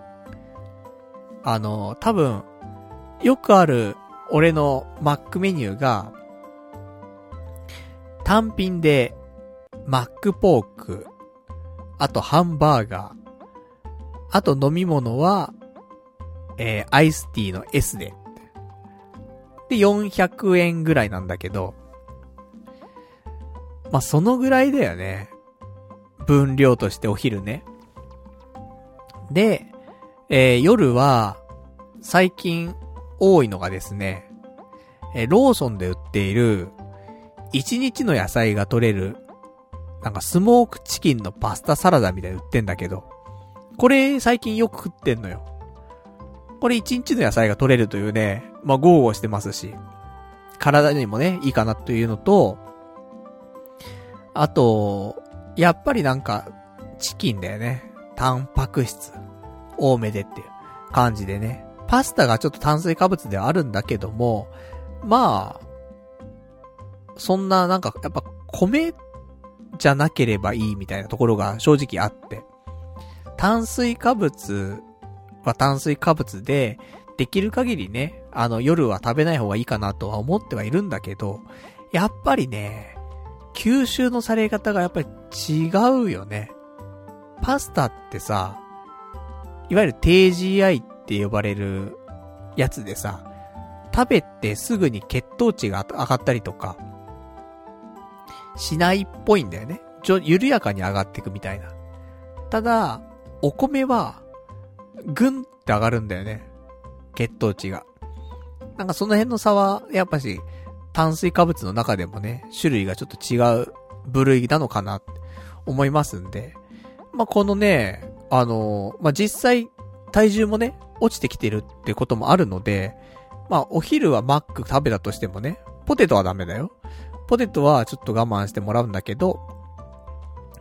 あの、多分、よくある俺のマックメニューが、単品で、マックポーク、あとハンバーガー、あと飲み物は、えー、アイスティーの S で。で、400円ぐらいなんだけど、まあ、そのぐらいだよね。分量としてお昼ね。で、えー、夜は、最近多いのがですね、え、ローソンで売っている、1日の野菜が取れる、なんかスモークチキンのパスタサラダみたいに売ってんだけど、これ最近よく食ってんのよ。これ1日の野菜が取れるというね、まあ、豪語してますし、体にもね、いいかなというのと、あと、やっぱりなんか、チキンだよね。タンパク質、多めでっていう感じでね。パスタがちょっと炭水化物ではあるんだけども、まあ、そんななんか、やっぱ米じゃなければいいみたいなところが正直あって。炭水化物は炭水化物で、できる限りね、あの夜は食べない方がいいかなとは思ってはいるんだけど、やっぱりね、吸収のされ方がやっぱり違うよね。パスタってさ、いわゆる低 GI っって呼ばれるやつでさ、食べてすぐに血糖値が上がったりとか、しないっぽいんだよね。ちょ、緩やかに上がっていくみたいな。ただ、お米は、ぐんって上がるんだよね。血糖値が。なんかその辺の差は、やっぱし、炭水化物の中でもね、種類がちょっと違う部類なのかなって思いますんで。まあ、このね、あのー、まあ、実際、体重もね、落ちてきてるってこともあるので、まあ、お昼はマック食べたとしてもね、ポテトはダメだよ。ポテトはちょっと我慢してもらうんだけど、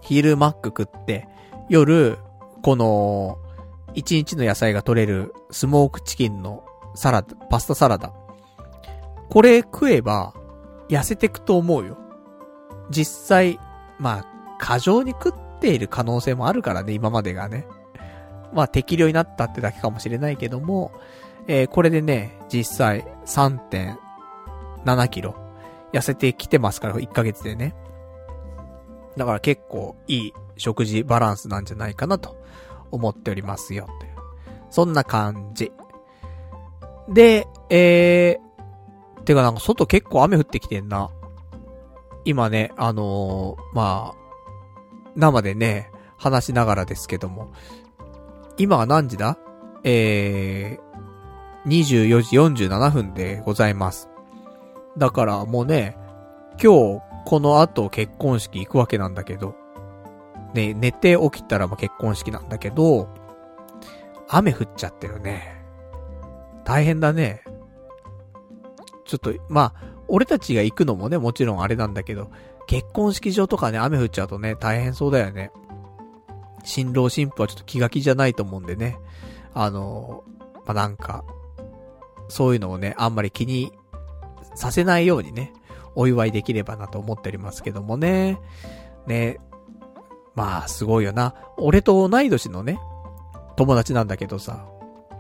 昼マック食って、夜、この、一日の野菜が取れるスモークチキンのサラダ、パスタサラダ。これ食えば、痩せてくと思うよ。実際、まあ、過剰に食っている可能性もあるからね、今までがね。まあ、適量になったってだけかもしれないけども、えー、これでね、実際3.7キロ痩せてきてますから、1ヶ月でね。だから結構いい食事バランスなんじゃないかなと思っておりますよ。そんな感じ。で、えー、てかなんか外結構雨降ってきてんな。今ね、あのー、まあ、生でね、話しながらですけども。今は何時だ？えー、24時47分でございます。だからもうね、今日この後結婚式行くわけなんだけど、ね、寝て起きたらま結婚式なんだけど、雨降っちゃってるね。大変だね。ちょっと、まあ、俺たちが行くのもね、もちろんあれなんだけど、結婚式場とかね、雨降っちゃうとね、大変そうだよね。新郎新婦はちょっと気が気じゃないと思うんでね。あの、まあ、なんか、そういうのをね、あんまり気にさせないようにね、お祝いできればなと思っておりますけどもね。ね、まあ、すごいよな。俺と同い年のね、友達なんだけどさ、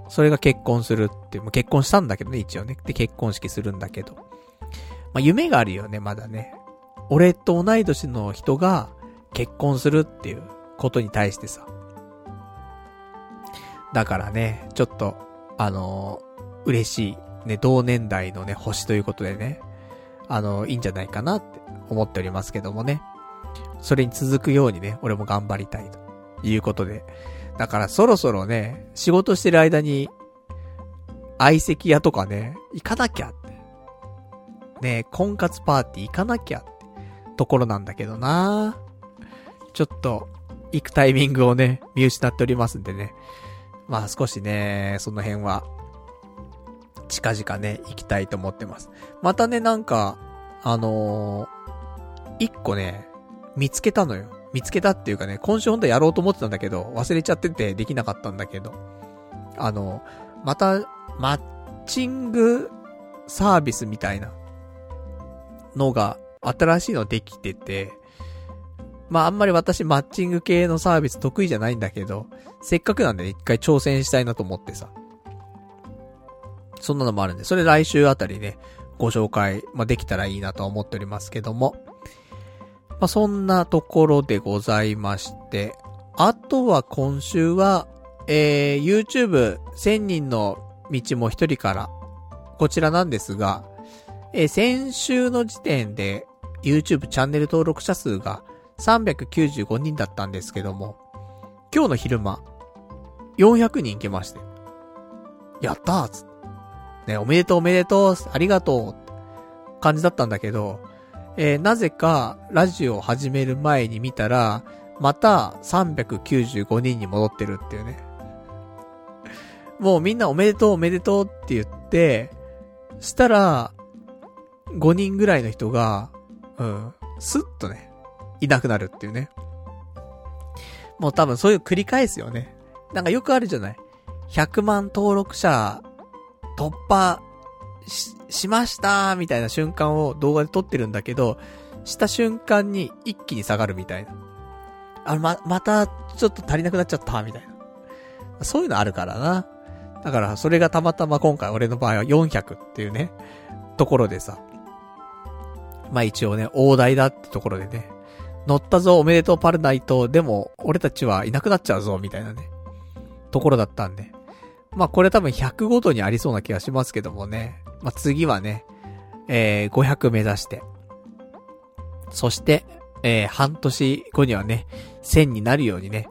それが結婚するって、もう結婚したんだけどね、一応ね。で、結婚式するんだけど。まあ、夢があるよね、まだね。俺と同い年の人が結婚するっていうことに対してさ。だからね、ちょっと、あのー、嬉しい、ね、同年代のね、星ということでね、あのー、いいんじゃないかなって思っておりますけどもね。それに続くようにね、俺も頑張りたいということで。だからそろそろね、仕事してる間に、相席屋とかね、行かなきゃって。ね、婚活パーティー行かなきゃってところなんだけどなちょっと、行くタイミングをね、見失っておりますんでね。まあ少しね、その辺は、近々ね、行きたいと思ってます。またね、なんか、あのー、一個ね、見つけたのよ。見つけたっていうかね、今週ほんとやろうと思ってたんだけど、忘れちゃっててできなかったんだけど。あの、また、マッチングサービスみたいなのが、新しいのできてて、まああんまり私マッチング系のサービス得意じゃないんだけど、せっかくなんで一回挑戦したいなと思ってさ。そんなのもあるんで、それ来週あたりね、ご紹介、まあ、できたらいいなと思っておりますけども。まあ、そんなところでございまして、あとは今週は、えー、YouTube 1000人の道も一人から、こちらなんですが、えー、先週の時点で YouTube チャンネル登録者数が395人だったんですけども、今日の昼間、400人いけまして。やったーつね、おめでとうおめでとうありがとう感じだったんだけど、えー、なぜか、ラジオを始める前に見たら、また395人に戻ってるっていうね。もうみんなおめでとうおめでとうって言って、したら、5人ぐらいの人が、うん、スッとね、いなくなるっていうね。もう多分そういう繰り返すよね。なんかよくあるじゃない ?100 万登録者突破し、しましたみたいな瞬間を動画で撮ってるんだけど、した瞬間に一気に下がるみたいな。あ、ま、また、ちょっと足りなくなっちゃったみたいな。そういうのあるからな。だから、それがたまたま今回俺の場合は400っていうね、ところでさ。まあ一応ね、大台だってところでね、乗ったぞおめでとうパルナイト、でも、俺たちはいなくなっちゃうぞ、みたいなね、ところだったんで。まあこれ多分100ごとにありそうな気がしますけどもね。まあ次はね、えー、500目指して。そして、えー、半年後にはね、1000になるようにね。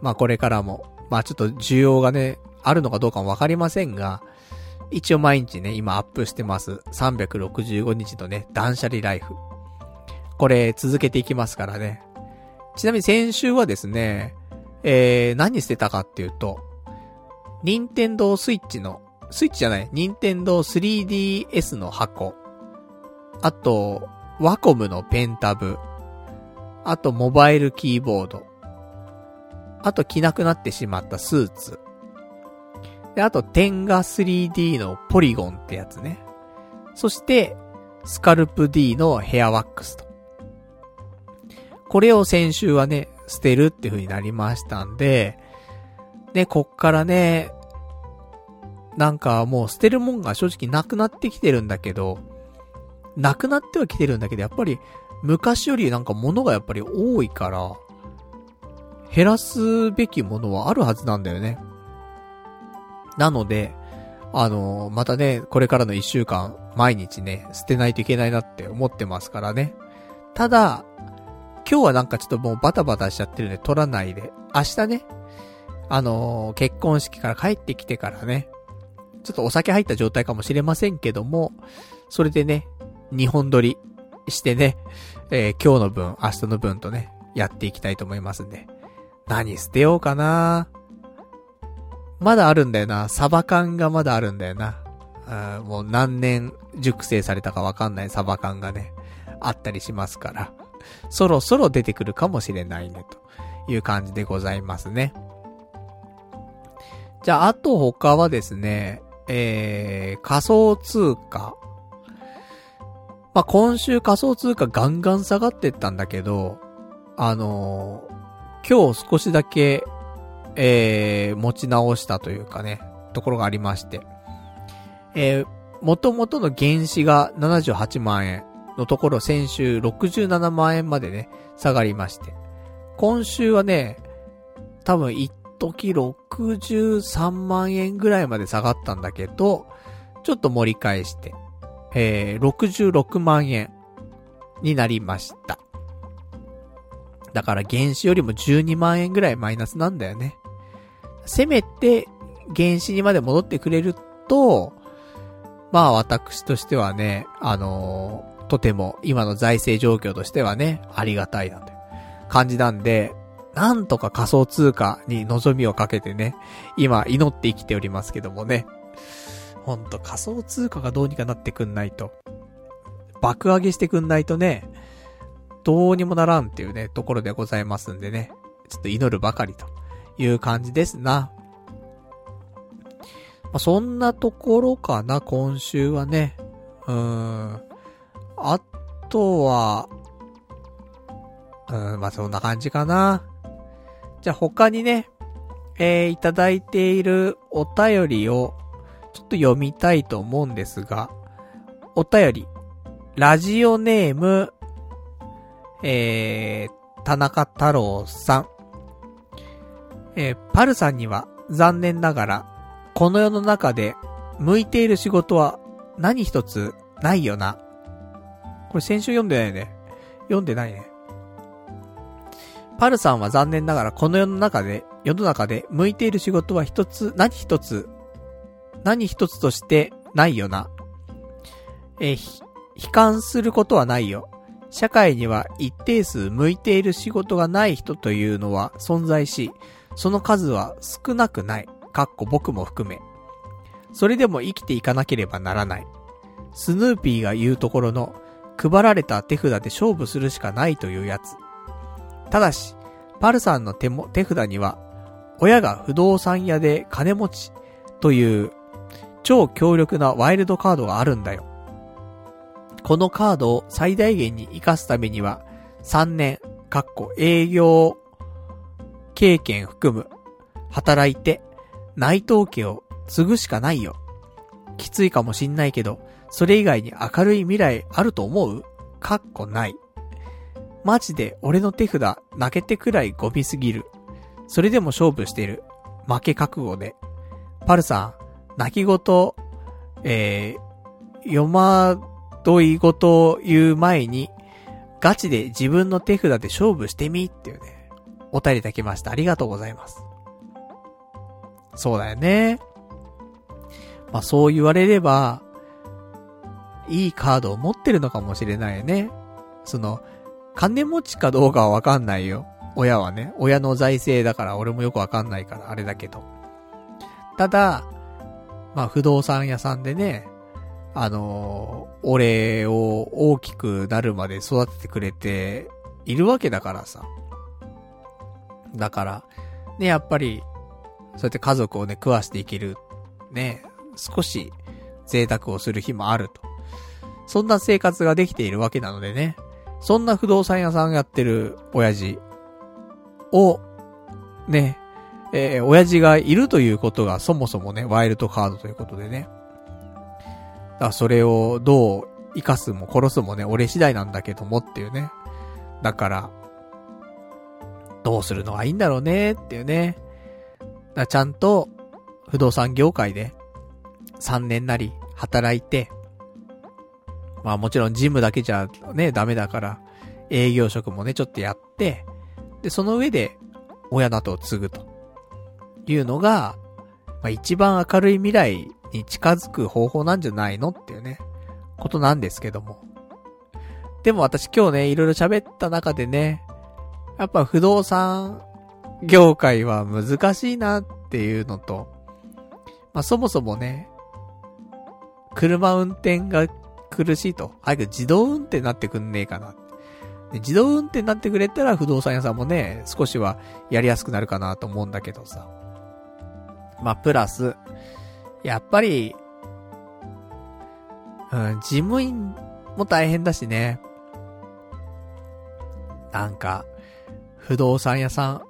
まあこれからも、まあちょっと需要がね、あるのかどうかもわかりませんが、一応毎日ね、今アップしてます。365日のね、断捨離ライフ。これ続けていきますからね。ちなみに先週はですね、えー、何捨てたかっていうと、任天堂スイッチの、スイッチじゃない、任天堂 3DS の箱。あと、ワコムのペンタブ。あと、モバイルキーボード。あと、着なくなってしまったスーツ。で、あと、テンガ 3D のポリゴンってやつね。そして、スカルプ D のヘアワックスと。これを先週はね、捨てるっていう風になりましたんで、ね、こっからね、なんかもう捨てるもんが正直なくなってきてるんだけど、なくなってはきてるんだけど、やっぱり昔よりなんか物がやっぱり多いから、減らすべきものはあるはずなんだよね。なので、あの、またね、これからの一週間、毎日ね、捨てないといけないなって思ってますからね。ただ、今日はなんかちょっともうバタバタしちゃってるんで取らないで、明日ね、あのー、結婚式から帰ってきてからね、ちょっとお酒入った状態かもしれませんけども、それでね、日本撮りしてね、えー、今日の分、明日の分とね、やっていきたいと思いますんで。何捨てようかなまだあるんだよな。サバ缶がまだあるんだよな。あもう何年熟成されたかわかんないサバ缶がね、あったりしますから。そろそろ出てくるかもしれないね、という感じでございますね。じゃあ、あと他はですね、えー、仮想通貨。まあ、今週仮想通貨ガンガン下がってったんだけど、あのー、今日少しだけ、えー、持ち直したというかね、ところがありまして。えー、元々の原資が78万円のところ先週67万円までね、下がりまして。今週はね、多分一時63万円ぐらいまで下がったんだけど、ちょっと盛り返して、えー、66万円になりました。だから原資よりも12万円ぐらいマイナスなんだよね。せめて原資にまで戻ってくれると、まあ私としてはね、あの、とても今の財政状況としてはね、ありがたいなという感じなんで、なんとか仮想通貨に望みをかけてね、今祈って生きておりますけどもね。ほんと仮想通貨がどうにかなってくんないと。爆上げしてくんないとね、どうにもならんっていうね、ところでございますんでね。ちょっと祈るばかりという感じですな。まあ、そんなところかな、今週はね。うーん。あとは、うん、まあ、そんな感じかな。じゃあ他にね、えー、いただいているお便りを、ちょっと読みたいと思うんですが、お便り、ラジオネーム、えー、田中太郎さん。えー、パルさんには残念ながら、この世の中で向いている仕事は何一つないよな。これ先週読んでないね。読んでないね。パルさんは残念ながらこの世の中で、世の中で向いている仕事は一つ、何一つ、何一つとしてないよな。え、悲観することはないよ。社会には一定数向いている仕事がない人というのは存在し、その数は少なくない。かっこ僕も含め。それでも生きていかなければならない。スヌーピーが言うところの、配られた手札で勝負するしかないというやつ。ただし、パルさんの手も、手札には、親が不動産屋で金持ちという超強力なワイルドカードがあるんだよ。このカードを最大限に活かすためには、3年、かっこ営業経験含む、働いて、内藤家を継ぐしかないよ。きついかもしんないけど、それ以外に明るい未来あると思う？かっこない。マジで俺の手札泣けてくらいゴミすぎる。それでも勝負してる。負け覚悟で。パルさん、泣き言、えー、読まどい事を言う前に、ガチで自分の手札で勝負してみっていうね。お便りいただきました。ありがとうございます。そうだよね。まあそう言われれば、いいカードを持ってるのかもしれないね。その、金持ちかどうかはわかんないよ。親はね。親の財政だから俺もよくわかんないからあれだけど。ただ、まあ不動産屋さんでね、あのー、俺を大きくなるまで育ててくれているわけだからさ。だから、ね、やっぱり、そうやって家族をね、食わしていける、ね、少し贅沢をする日もあると。そんな生活ができているわけなのでね、そんな不動産屋さんやってる親父を、ね、えー、親父がいるということがそもそもね、ワイルドカードということでね。だからそれをどう生かすも殺すもね、俺次第なんだけどもっていうね。だから、どうするのがいいんだろうねっていうね。だちゃんと、不動産業界で、3年なり、働いて、まあもちろんジムだけじゃね、ダメだから、営業職もね、ちょっとやって、で、その上で、親などを継ぐと。いうのが、まあ一番明るい未来に近づく方法なんじゃないのっていうね、ことなんですけども。でも私今日ね、いろいろ喋った中でね、やっぱ不動産業界は難しいなっていうのと、まあそもそもね、車運転が苦しいと。早く自動運転になってくんねえかな。自動運転になってくれたら不動産屋さんもね、少しはやりやすくなるかなと思うんだけどさ。まあプラス、やっぱり、うん、事務員も大変だしね。なんか、不動産屋さん。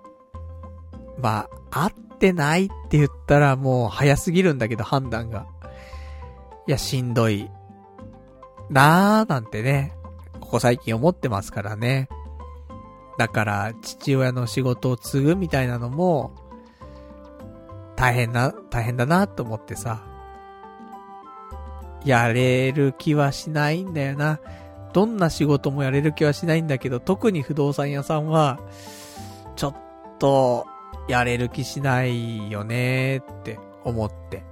まあ、合ってないって言ったらもう早すぎるんだけど、判断が。いや、しんどい。なーなんてね、ここ最近思ってますからね。だから、父親の仕事を継ぐみたいなのも、大変な、大変だなと思ってさ。やれる気はしないんだよな。どんな仕事もやれる気はしないんだけど、特に不動産屋さんは、ちょっと、やれる気しないよねって思って。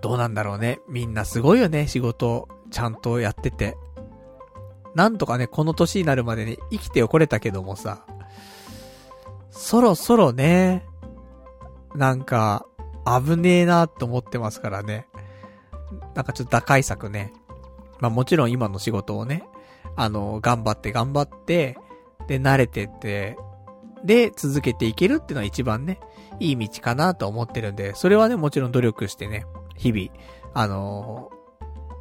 どうなんだろうね。みんなすごいよね、仕事、ちゃんとやってて。なんとかね、この年になるまでね、生きておこれたけどもさ、そろそろね、なんか、危ねえなって思ってますからね。なんかちょっと打開策ね、まあもちろん今の仕事をね、あの、頑張って頑張って、で、慣れてって、で、続けていけるっていうのは一番ね、いい道かなと思ってるんで、それはね、もちろん努力してね、日々、あの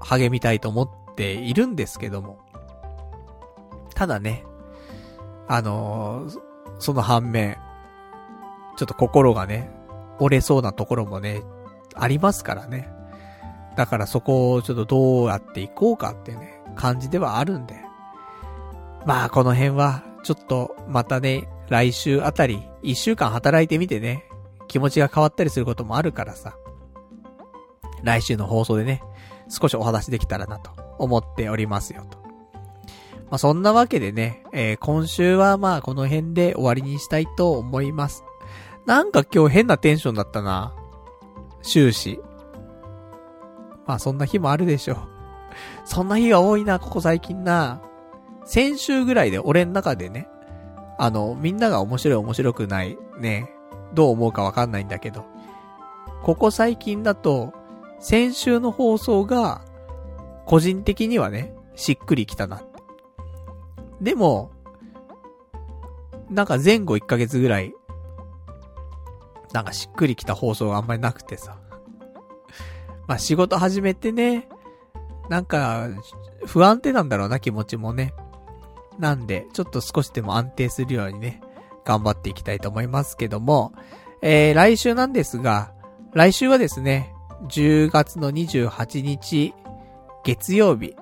ー、励みたいと思っているんですけども。ただね、あのー、その反面、ちょっと心がね、折れそうなところもね、ありますからね。だからそこをちょっとどうやっていこうかってね、感じではあるんで。まあこの辺は、ちょっとまたね、来週あたり、一週間働いてみてね、気持ちが変わったりすることもあるからさ。来週の放送でね、少しお話できたらなと思っておりますよと。まあ、そんなわけでね、えー、今週はまあこの辺で終わりにしたいと思います。なんか今日変なテンションだったな。終始。まあそんな日もあるでしょう。そんな日が多いな、ここ最近な。先週ぐらいで俺の中でね、あの、みんなが面白い面白くない、ね、どう思うかわかんないんだけど、ここ最近だと、先週の放送が、個人的にはね、しっくりきたな。でも、なんか前後1ヶ月ぐらい、なんかしっくりきた放送があんまりなくてさ。まあ仕事始めてね、なんか、不安定なんだろうな気持ちもね。なんで、ちょっと少しでも安定するようにね、頑張っていきたいと思いますけども、えー、来週なんですが、来週はですね、10月の28日、月曜日、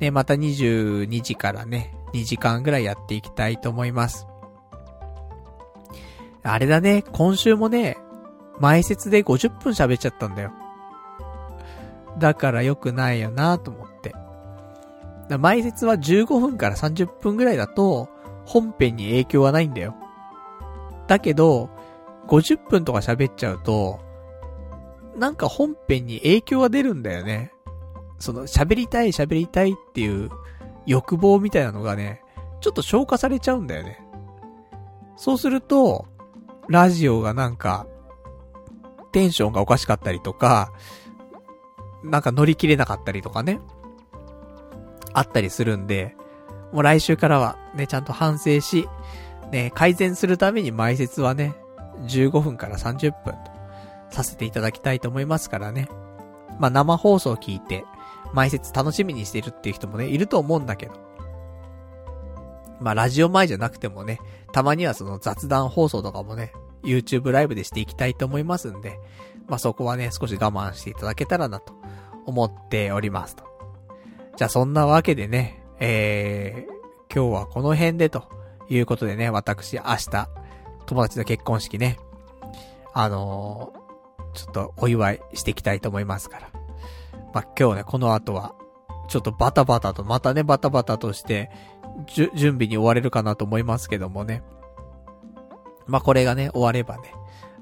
ね、また22時からね、2時間ぐらいやっていきたいと思います。あれだね、今週もね、前説で50分喋っちゃったんだよ。だから良くないよなと思って。前説は15分から30分ぐらいだと、本編に影響はないんだよ。だけど、50分とか喋っちゃうと、なんか本編に影響が出るんだよね。その、喋りたい喋りたいっていう欲望みたいなのがね、ちょっと消化されちゃうんだよね。そうすると、ラジオがなんか、テンションがおかしかったりとか、なんか乗り切れなかったりとかね。あったりするんで、もう来週からはね、ちゃんと反省し、ね、改善するために前説はね、15分から30分とさせていただきたいと思いますからね。まあ生放送聞いて、前説楽しみにしてるっていう人もね、いると思うんだけど。まあラジオ前じゃなくてもね、たまにはその雑談放送とかもね、YouTube ライブでしていきたいと思いますんで、まあそこはね、少し我慢していただけたらなと思っておりますと。じゃあそんなわけでね、えー、今日はこの辺でということでね、私明日、友達の結婚式ね、あのー、ちょっとお祝いしていきたいと思いますから。まあ、今日ね、この後は、ちょっとバタバタと、またね、バタバタとして、準備に追われるかなと思いますけどもね。まあ、これがね、終わればね、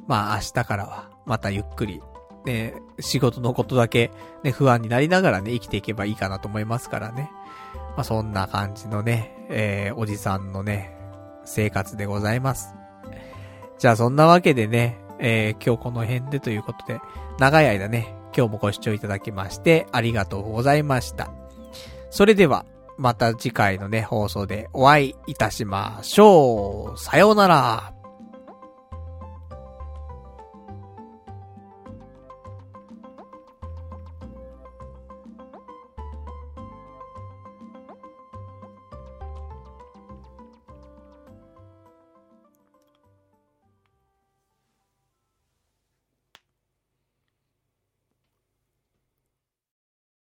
まあ、明日からは、またゆっくり、ね、仕事のことだけ、ね、不安になりながらね、生きていけばいいかなと思いますからね。まあ、そんな感じのね、えー、おじさんのね、生活でございます。じゃあ、そんなわけでね、えー、今日この辺でということで、長い間ね、今日もご視聴いただきまして、ありがとうございました。それでは、また次回のね、放送でお会いいたしましょう。さようなら。